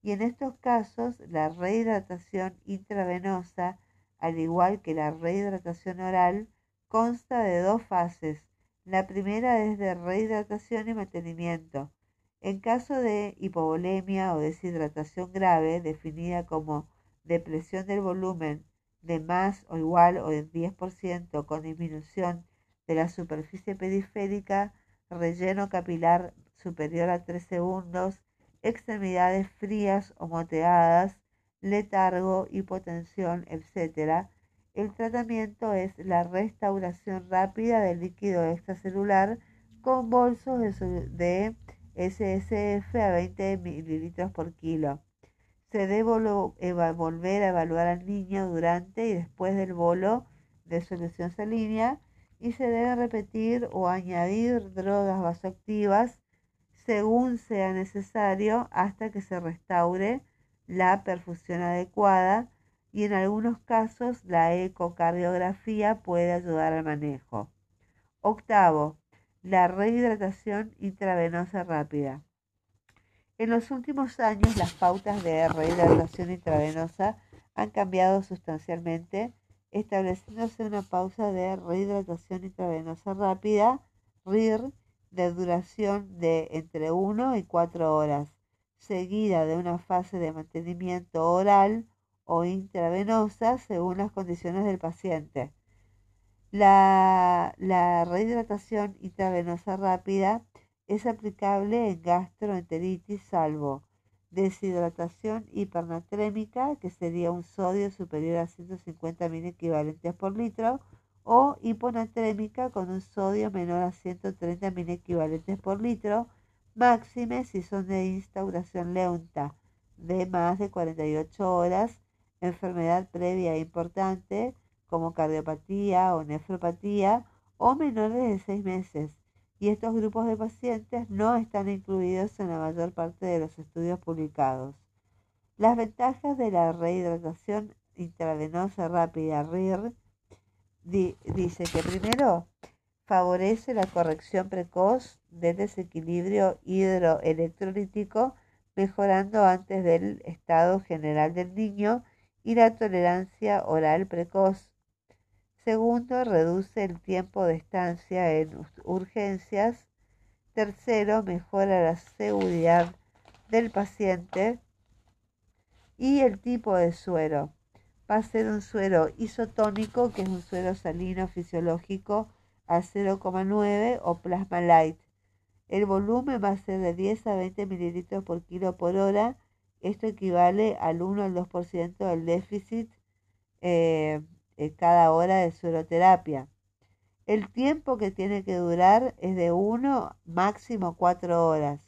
Y en estos casos, la rehidratación intravenosa, al igual que la rehidratación oral, consta de dos fases. La primera es de rehidratación y mantenimiento. En caso de hipovolemia o deshidratación grave, definida como depresión del volumen de más o igual o del 10% con disminución de la superficie periférica, relleno capilar superior a 3 segundos, extremidades frías o moteadas, letargo, hipotensión, etc., el tratamiento es la restauración rápida del líquido extracelular con bolsos de, SSF a 20 mililitros por kilo. Se debe volver a evaluar al niño durante y después del bolo de solución salínea y se debe repetir o añadir drogas vasoactivas según sea necesario hasta que se restaure la perfusión adecuada y en algunos casos la ecocardiografía puede ayudar al manejo. Octavo, la rehidratación intravenosa rápida. En los últimos años las pautas de rehidratación intravenosa han cambiado sustancialmente, estableciéndose una pausa de rehidratación intravenosa rápida, RIR, de duración de entre 1 y 4 horas, seguida de una fase de mantenimiento oral o intravenosa según las condiciones del paciente. La rehidratación intravenosa rápida es aplicable en gastroenteritis salvo deshidratación hipernatrémica, que sería un sodio superior a 150 mil equivalentes por litro, o hiponatrémica con un sodio menor a 130 mil equivalentes por litro, máxime si son de instauración lenta de más de 48 horas enfermedad previa importante como cardiopatía o nefropatía o menores de seis meses. Y estos grupos de pacientes no están incluidos en la mayor parte de los estudios publicados. Las ventajas de la rehidratación intravenosa rápida RIR dice que primero favorece la corrección precoz del desequilibrio hidroelectrolítico, mejorando antes del estado general del niño y la tolerancia oral precoz. Segundo, reduce el tiempo de estancia en urgencias. Tercero, mejora la seguridad del paciente y el tipo de suero. Va a ser un suero isotónico, que es un suero salino fisiológico a 0,9 o plasma light. El volumen va a ser de 10 a 20 mililitros por kilo por hora esto equivale al 1 al 2% del déficit eh, cada hora de sueroterapia. El tiempo que tiene que durar es de 1 máximo 4 horas.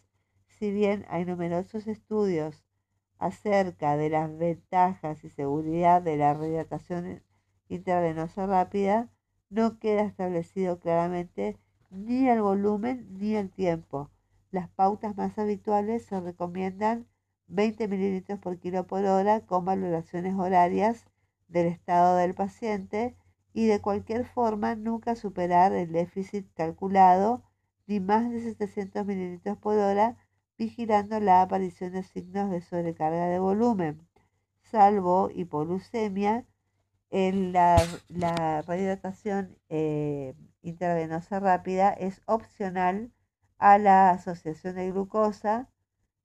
Si bien hay numerosos estudios acerca de las ventajas y seguridad de la radiación intravenosa rápida, no queda establecido claramente ni el volumen ni el tiempo. Las pautas más habituales se recomiendan 20 mililitros por kilo por hora con valoraciones horarias del estado del paciente y de cualquier forma nunca superar el déficit calculado ni más de 700 mililitros por hora vigilando la aparición de signos de sobrecarga de volumen, salvo hipoglucemia la, la, rehidratación eh, intravenosa rápida es opcional a la asociación de glucosa,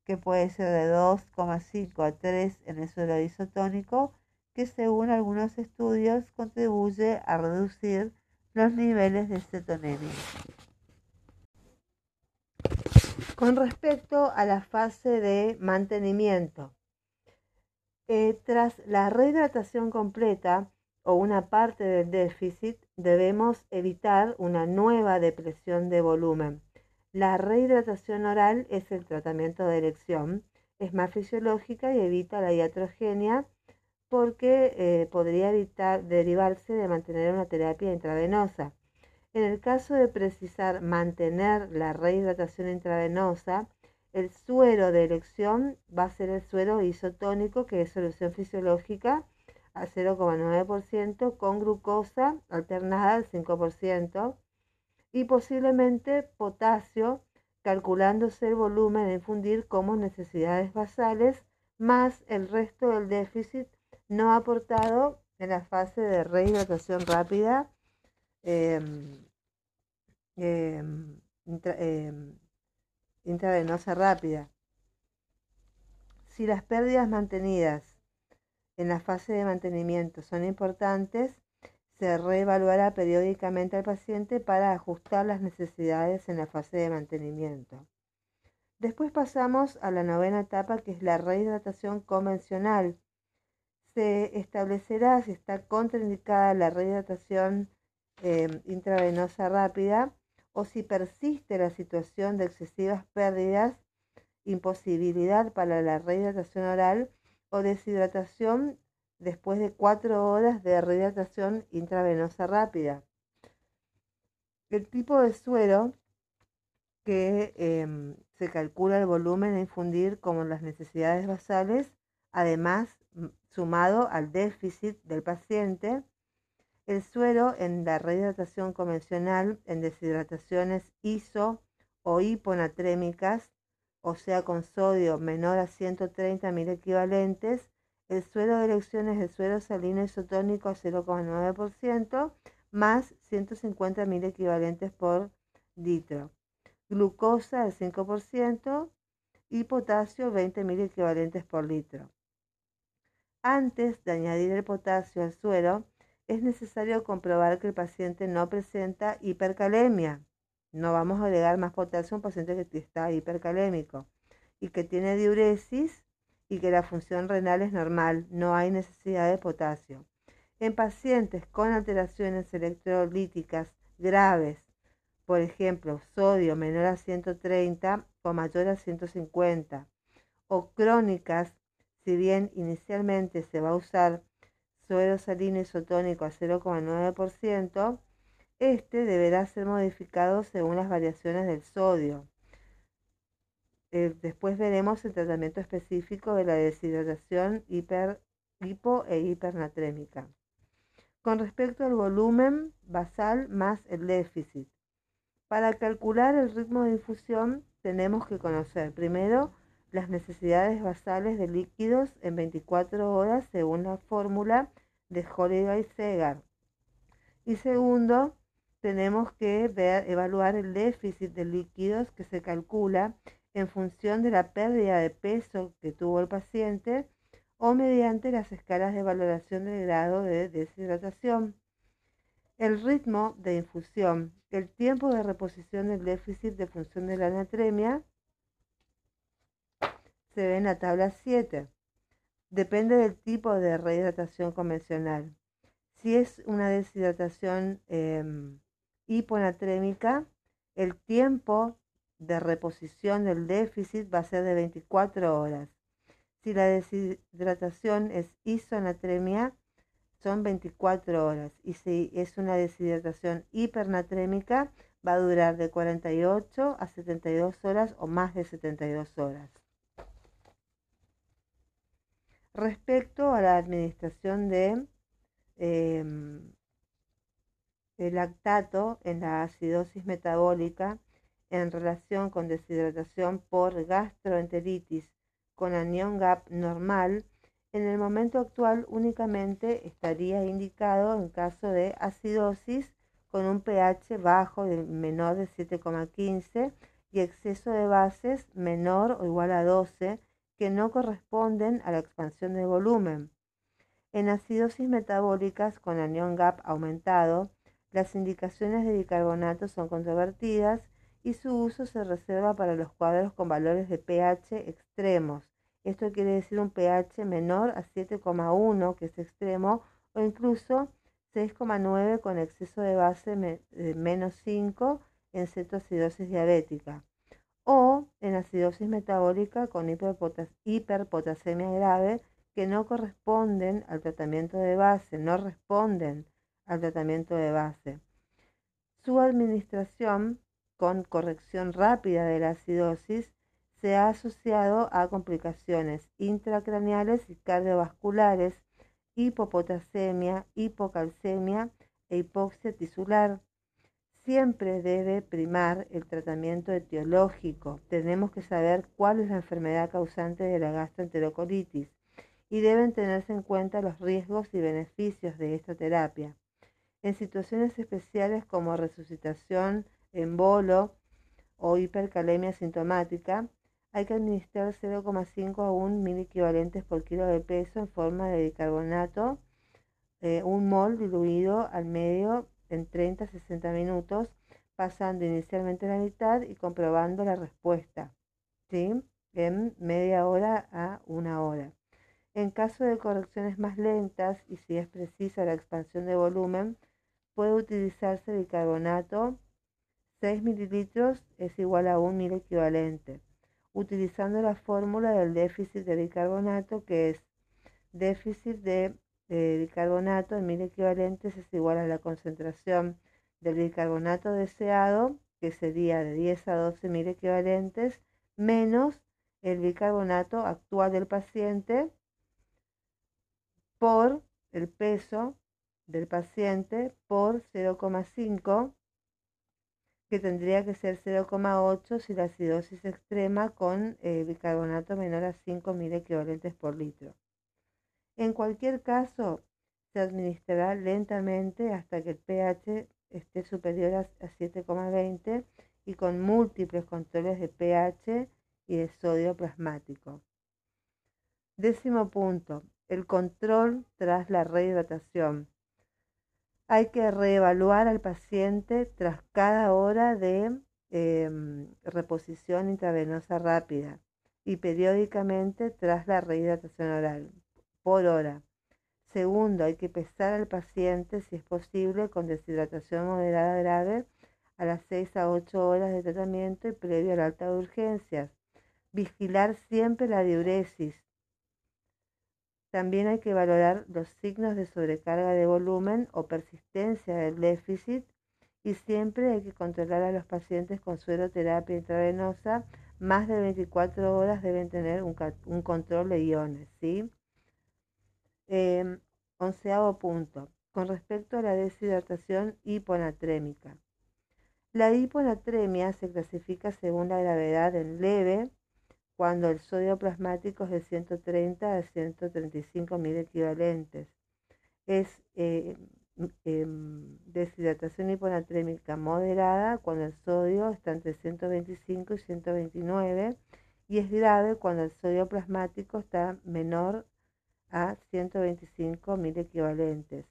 que puede ser de 2,5 a 3 en el suelo isotónico, que según algunos estudios contribuye a reducir los niveles de cetonemia. Con respecto a la fase de mantenimiento, eh, tras la rehidratación completa o una parte del déficit, debemos evitar una nueva depresión de volumen. La rehidratación oral es el tratamiento de elección, es más fisiológica y evita la iatrogenia porque eh, podría evitar, derivarse de mantener una terapia intravenosa. En el caso de precisar mantener la rehidratación intravenosa, el suero de elección va a ser el suero isotónico, que es solución fisiológica a 0,9% con glucosa alternada al 5% y posiblemente potasio, calculándose el volumen a infundir como necesidades basales, más el resto del déficit no aportado en la fase de rehidratación rápida em, em, em, intravenosa rápida. Si las pérdidas mantenidas en la fase de mantenimiento son importantes, se reevaluará periódicamente al paciente para ajustar las necesidades en la fase de mantenimiento. Después pasamos a la novena etapa que es la rehidratación convencional, se establecerá si está contraindicada la rehidratación em, intravenosa rápida o si persiste la situación de excesivas pérdidas, imposibilidad para la rehidratación oral o deshidratación después de cuatro horas de rehidratación intravenosa rápida. El tipo de suero que em, se calcula el volumen a infundir como las necesidades basales, además sumado al déficit del paciente, el suero en la rehidratación convencional en deshidrataciones iso o hiponatrémicas, o sea con sodio menor a 130 mil equivalentes, el suero de elección es el suero salino isotónico a 0,9% más 150 mil equivalentes por litro, glucosa al 5% y potasio 20 mil equivalentes por litro. Antes de añadir el potasio al suero, es necesario comprobar que el paciente no presenta hipercalemia. No vamos a agregar más potasio a un paciente que está hipercalémico y que tiene diuresis y que la función renal es normal. No hay necesidad de potasio. En pacientes con alteraciones electrolíticas graves, por ejemplo, sodio menor a 130 o mayor a 150, o crónicas si bien inicialmente se va a usar suero salino isotónico a 0,9%, este deberá ser modificado según las variaciones del sodio. Eh, después veremos el tratamiento específico de la deshidratación hiper, hipo e hipernatrémica. Con respecto al volumen basal más el déficit. Para calcular el ritmo de infusión tenemos que conocer primero las necesidades basales de líquidos en 24 horas según la fórmula de Holiday Segar. Y segundo, tenemos que evaluar el déficit de líquidos que se calcula en función de la pérdida de peso que tuvo el paciente o mediante las escalas de valoración del grado de deshidratación. El ritmo de infusión, el tiempo de reposición del déficit de función de la anatremia se ve en la tabla 7. Depende del tipo de rehidratación convencional. Si es una deshidratación em, hiponatrémica, el tiempo de reposición del déficit va a ser de 24 horas. Si la deshidratación es isonatremia, son 24 horas. Y si es una deshidratación hipernatrémica, va a durar de 48 a 72 horas o más de 72 horas. Respecto a la administración de em, el lactato en la acidosis metabólica en relación con deshidratación por gastroenteritis con anión GAP normal, En el momento actual únicamente estaría indicado en caso de acidosis con un pH bajo de menor de 7,15 y exceso de bases menor o igual a 12 que no corresponden a la expansión de volumen. En acidosis metabólicas con anión GAP aumentado, las indicaciones de bicarbonato son controvertidas y su uso se reserva para los cuadros con valores de pH extremos. Esto quiere decir un pH menor a 7,1, que es extremo, o incluso 6,9 con exceso de base menos 5 en cetoacidosis diabética o en acidosis metabólica con hiperpotasemia grave que no corresponden al tratamiento de base, no responden al tratamiento de base. Su administración con corrección rápida de la acidosis se ha asociado a complicaciones intracraneales y cardiovasculares, hipopotasemia, hipocalcemia e hipoxia tisular. Siempre debe primar el tratamiento etiológico. Tenemos que saber cuál es la enfermedad causante de la gastroenterocolitis y deben tenerse en cuenta los riesgos y beneficios de esta terapia. En situaciones especiales como resucitación en bolo o hipercalemia sintomática, hay que administrar 0,5 a 1 mil equivalentes por kilo de peso en forma de bicarbonato, eh, un mol diluido al medio en 30 a 60 minutos, pasando inicialmente la mitad y comprobando la respuesta, ¿sí? en media hora a una hora. En caso de correcciones más lentas y si es precisa la expansión de volumen, puede utilizarse bicarbonato. 6 mililitros es igual a 1 mil equivalente, utilizando la fórmula del déficit de bicarbonato que es déficit de, bicarbonato en mil equivalentes es igual a la concentración del bicarbonato deseado, que sería de 10 a 12 mil equivalentes, menos el bicarbonato actual del paciente, por el peso del paciente por 0,5 que tendría que ser 0,8 si la acidosis extrema con eh, bicarbonato menor a 5.000 equivalentes por litro. En cualquier caso, se administrará lentamente hasta que el pH esté superior a 7,20 y con múltiples controles de pH y de sodio plasmático. Décimo punto, el control tras la rehidratación. Hay que reevaluar al paciente tras cada hora de em, reposición intravenosa rápida y periódicamente tras la rehidratación oral, por hora. Segundo, hay que pesar al paciente si es posible con deshidratación moderada grave a las 6 a 8 horas de tratamiento y previo a la alta de urgencias. Vigilar siempre la diuresis también hay que valorar los signos de sobrecarga de volumen o persistencia del déficit y siempre hay que controlar a los pacientes con sueroterapia intravenosa. Más de 24 horas deben tener un, control de iones. ¿sí? Em, onceavo punto. Con respecto a la deshidratación hiponatrémica. La hiponatremia se clasifica según la gravedad en leve, cuando el sodio plasmático es de 130 a 135 mil equivalentes. Es eh, em, deshidratación hiponatrémica moderada cuando el sodio está entre 125 y 129 y es grave cuando el sodio plasmático está menor a 125 mil equivalentes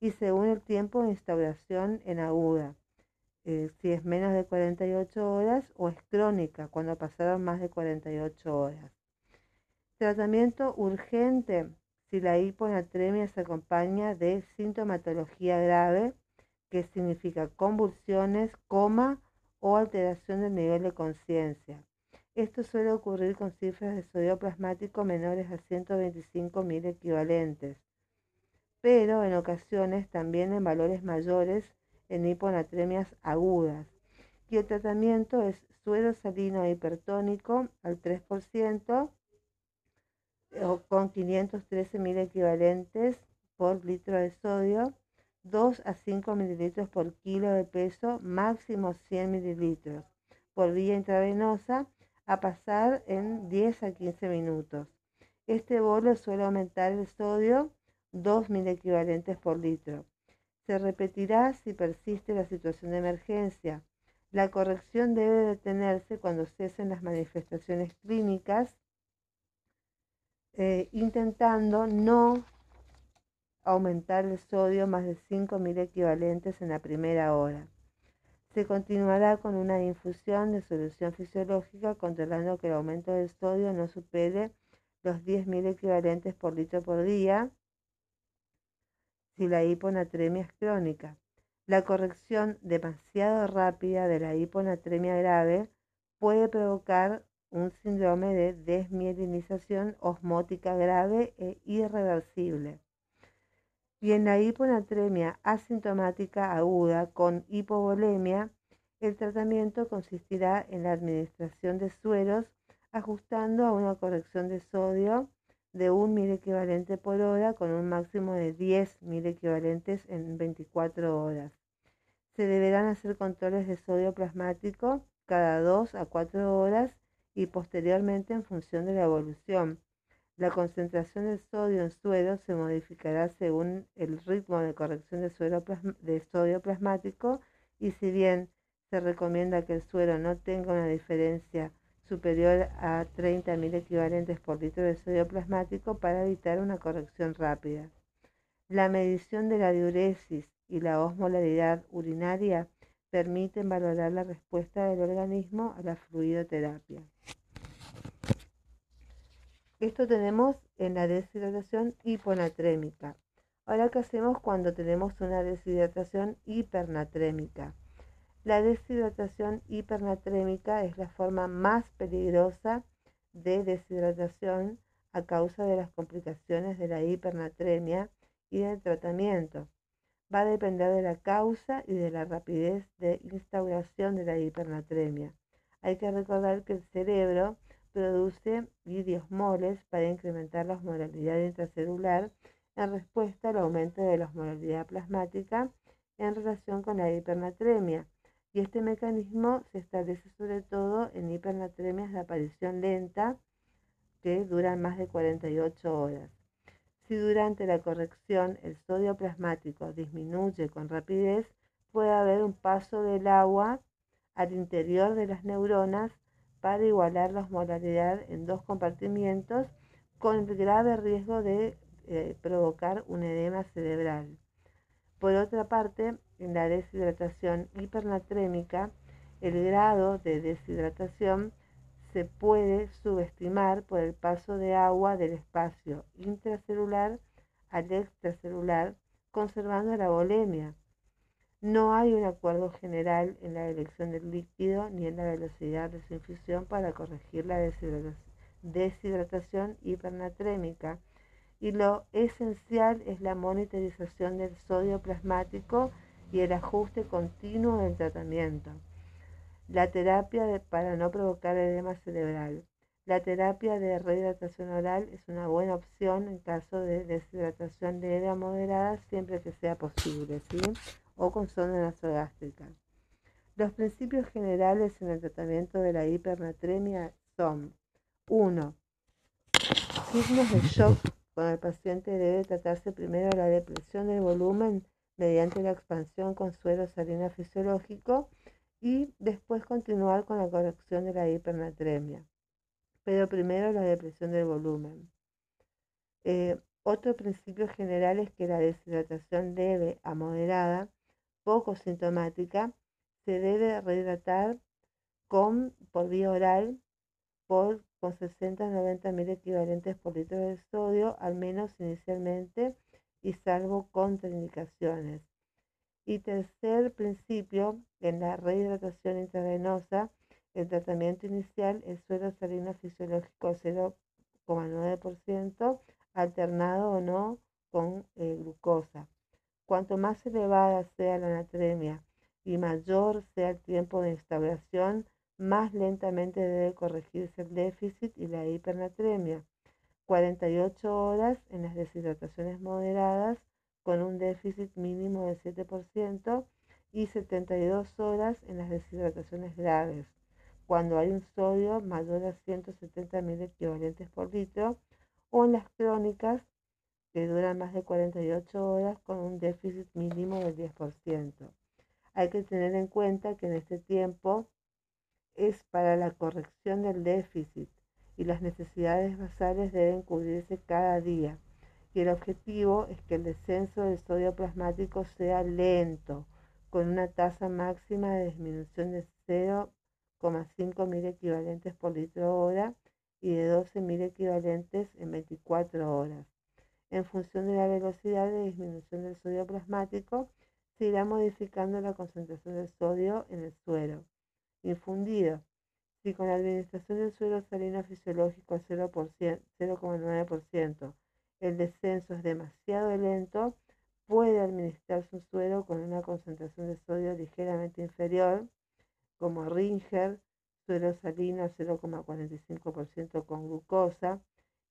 y según el tiempo de instauración en aguda. Eh, si es menos de 48 horas o es crónica cuando pasaron más de 48 horas. Tratamiento urgente si la hiponatremia se acompaña de sintomatología grave, que significa convulsiones, coma o alteración del nivel de conciencia. Esto suele ocurrir con cifras de sodio plasmático menores a 125 mil equivalentes, pero en ocasiones también en valores mayores en hiponatremias agudas. Y el tratamiento es suero salino hipertónico al 3% o con 513 mil equivalentes por litro de sodio, 2 a 5 mililitros por kilo de peso, máximo 100 mililitros por vía intravenosa, a pasar en 10 a 15 minutos. Este bolo suele aumentar el sodio 2.000 equivalentes por litro. Se repetirá si persiste la situación de emergencia. La corrección debe detenerse cuando cesen las manifestaciones clínicas, eh, intentando no aumentar el sodio más de 5.000 equivalentes en la primera hora. Se continuará con una infusión de solución fisiológica controlando que el aumento del sodio no supere los 10.000 equivalentes por litro por día si la hiponatremia es crónica. La corrección demasiado rápida de la hiponatremia grave puede provocar un síndrome de desmielinización osmótica grave e irreversible. Y en la hiponatremia asintomática aguda con hipovolemia, el tratamiento consistirá en la administración de sueros ajustando a una corrección de sodio de un mil equivalente por hora con un máximo de 10 mil equivalentes en 24 horas. Se deberán hacer controles de sodio plasmático cada 2 a 4 horas y posteriormente en función de la evolución. La concentración de sodio en suero se modificará según el ritmo de corrección de, de sodio plasmático y si bien se recomienda que el suero no tenga una diferencia superior a 30.000 equivalentes por litro de sodio plasmático para evitar una corrección rápida. La medición de la diuresis y la osmolaridad urinaria permiten valorar la respuesta del organismo a la fluidoterapia. Esto tenemos en la deshidratación hiponatrémica. Ahora, ¿qué hacemos cuando tenemos una deshidratación hipernatrémica? La deshidratación hipernatrémica es la forma más peligrosa de deshidratación a causa de las complicaciones de la hipernatremia y del tratamiento. Va a depender de la causa y de la rapidez de instauración de la hipernatremia. Hay que recordar que el cerebro produce moles para incrementar la osmolaridad intracelular en respuesta al aumento de la osmolaridad plasmática en relación con la hipernatremia y este mecanismo se establece sobre todo en hipernatremias de aparición lenta que duran más de 48 horas. Si durante la corrección el sodio plasmático disminuye con rapidez, puede haber un paso del agua al interior de las neuronas para igualar la osmolaridad en dos compartimientos con el grave riesgo de eh, provocar un edema cerebral. Por otra parte, en la deshidratación hipernatrémica, el grado de deshidratación se puede subestimar por el paso de agua del espacio intracelular al extracelular, conservando la volemia. No hay un acuerdo general en la elección del líquido ni en la velocidad de su infusión para corregir la deshidratación hipernatrémica y lo esencial es la monitorización del sodio plasmático y el ajuste continuo del tratamiento. La terapia para no provocar edema cerebral. La terapia de rehidratación oral es una buena opción en caso de deshidratación leve a moderada siempre que sea posible, ¿sí? O con sonda nasogástrica. Los principios generales en el tratamiento de la hipernatremia son 1. Signos de shock con el paciente debe tratarse primero la depresión del volumen mediante la expansión con suero salina fisiológico y después continuar con la corrección de la hipernatremia. Pero primero la depresión del volumen. Eh, otro principio general es que la deshidratación leve a moderada, poco sintomática, se debe rehidratar con, por vía oral por, con 60 90 mil equivalentes por litro de sodio, al menos inicialmente, y salvo contraindicaciones. Y tercer principio, en la rehidratación intravenosa, el tratamiento inicial es suero salino fisiológico 0,9%, alternado o no con eh, glucosa. Cuanto más elevada sea la natremia y mayor sea el tiempo de instauración, más lentamente debe corregirse el déficit y la hipernatremia. 48 horas en las deshidrataciones moderadas con un déficit mínimo del 7% y 72 horas en las deshidrataciones graves, cuando hay un sodio mayor a 170 mil equivalentes por litro o en las crónicas que duran más de 48 horas con un déficit mínimo del 10%. Hay que tener en cuenta que en este tiempo es para la corrección del déficit y las necesidades basales deben cubrirse cada día. Y el objetivo es que el descenso del sodio plasmático sea lento, con una tasa máxima de disminución de 0,5 mil equivalentes por litro hora y de 12 mil equivalentes en 24 horas. En función de la velocidad de disminución del sodio plasmático, se irá modificando la concentración de sodio en el suero infundido. Si con la administración del suero salino fisiológico a 0,9% el descenso es demasiado lento, puede administrarse un suero con una concentración de sodio ligeramente inferior, como Ringer, suero salino 0,45% con glucosa,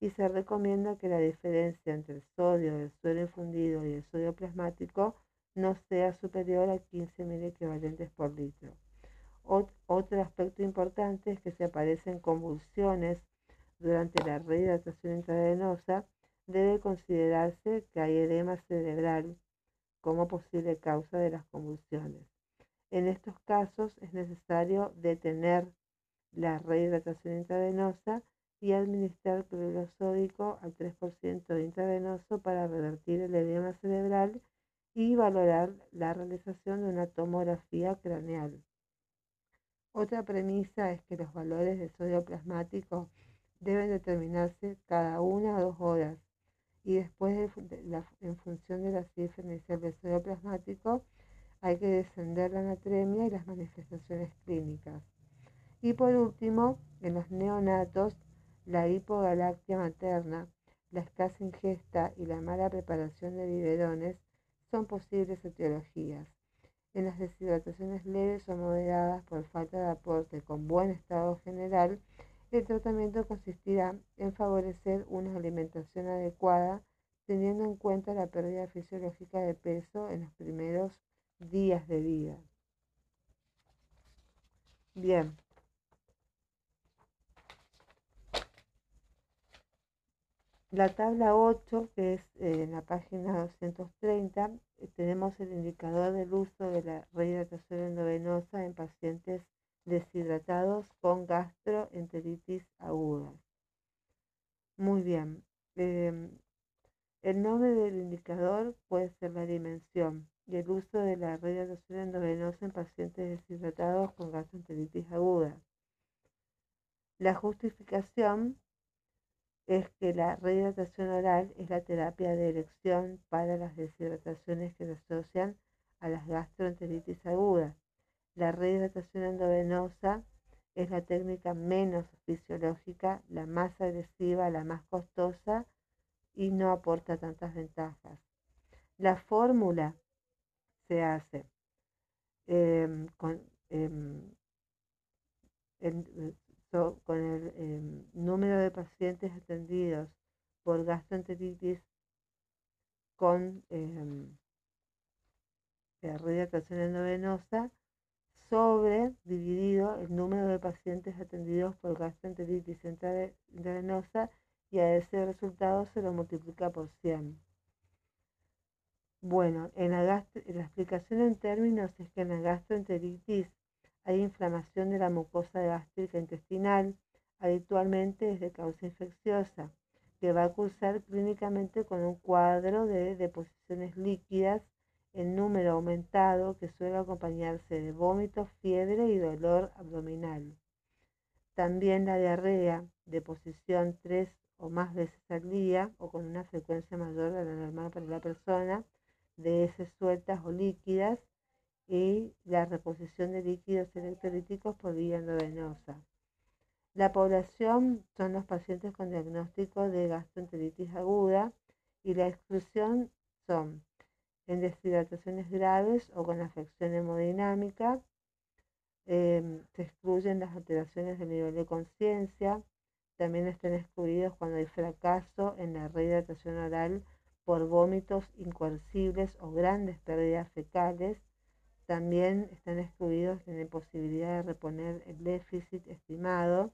y se recomienda que la diferencia entre el sodio del suero infundido y el sodio plasmático no sea superior a 15 mil equivalentes por litro. otro aspecto importante es que si aparecen convulsiones durante la rehidratación intravenosa, debe considerarse que hay edema cerebral como posible causa de las convulsiones. En estos casos es necesario detener la rehidratación intravenosa y administrar cloruro sódico al 3% intravenoso para revertir el edema cerebral y valorar la realización de una tomografía craneal. Otra premisa es que los valores de sodio plasmático deben determinarse cada una o dos horas y después en función de la cifra inicial del sodio plasmático hay que descender la anatremia y las manifestaciones clínicas. Y por último, en los neonatos, la hipogalactia materna, la escasa ingesta y la mala preparación de biberones son posibles etiologías. En las deshidrataciones leves o moderadas por falta de aporte con buen estado general, el tratamiento consistirá en favorecer una alimentación adecuada teniendo en cuenta la pérdida fisiológica de peso en los primeros días de vida. Bien, La tabla 8, que es eh, en la página 230, eh, tenemos el indicador del uso de la rehidratación endovenosa en pacientes deshidratados con gastroenteritis aguda. Muy bien. Em, el nombre del indicador puede ser la dimensión y el uso de la rehidratación endovenosa en pacientes deshidratados con gastroenteritis aguda. La justificación es que la rehidratación oral es la terapia de elección para las deshidrataciones que se asocian a las gastroenteritis agudas. La rehidratación endovenosa es la técnica menos fisiológica, la más agresiva, la más costosa y no aporta tantas ventajas. La fórmula se hace em, con em, con el em, número de pacientes atendidos por gastroenteritis con eh, rehidratación endovenosa sobre dividido el número de pacientes atendidos por gastroenteritis endovenosa y a ese resultado se lo multiplica por 100. Bueno, en la, la explicación en términos es que en la gastroenteritis hay inflamación de la mucosa gástrica intestinal, habitualmente es de causa infecciosa, que va a cursar clínicamente con un cuadro de deposiciones líquidas en número aumentado que suele acompañarse de vómitos, fiebre y dolor abdominal. También la diarrea, deposición tres o más veces al día o con una frecuencia mayor a la normal para la persona, de heces sueltas o líquidas, y la reposición de líquidos electrolíticos por vía endovenosa. La población son los pacientes con diagnóstico de gastroenteritis aguda y la exclusión son en deshidrataciones graves o con afección hemodinámica. Em, se excluyen las alteraciones del nivel de conciencia. También están excluidos cuando hay fracaso en la rehidratación oral por vómitos incoercibles o grandes pérdidas fecales también están excluidos la imposibilidad de reponer el déficit estimado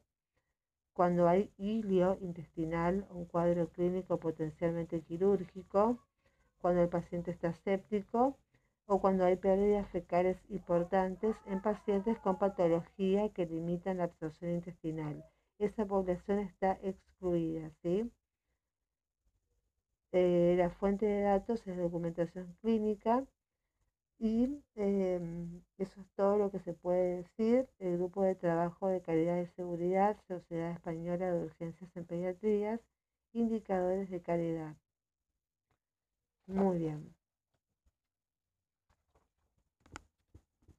cuando hay hilio intestinal, un cuadro clínico potencialmente quirúrgico, cuando el paciente está séptico o cuando hay pérdidas fecales importantes en pacientes con patología que limitan la absorción intestinal. Esa población está excluida, ¿sí? Eh, la fuente de datos es documentación clínica y em, eso es todo lo que se puede decir. El grupo de trabajo de calidad y seguridad, Sociedad Española de Urgencias en Pediatrías, indicadores de calidad. Muy bien.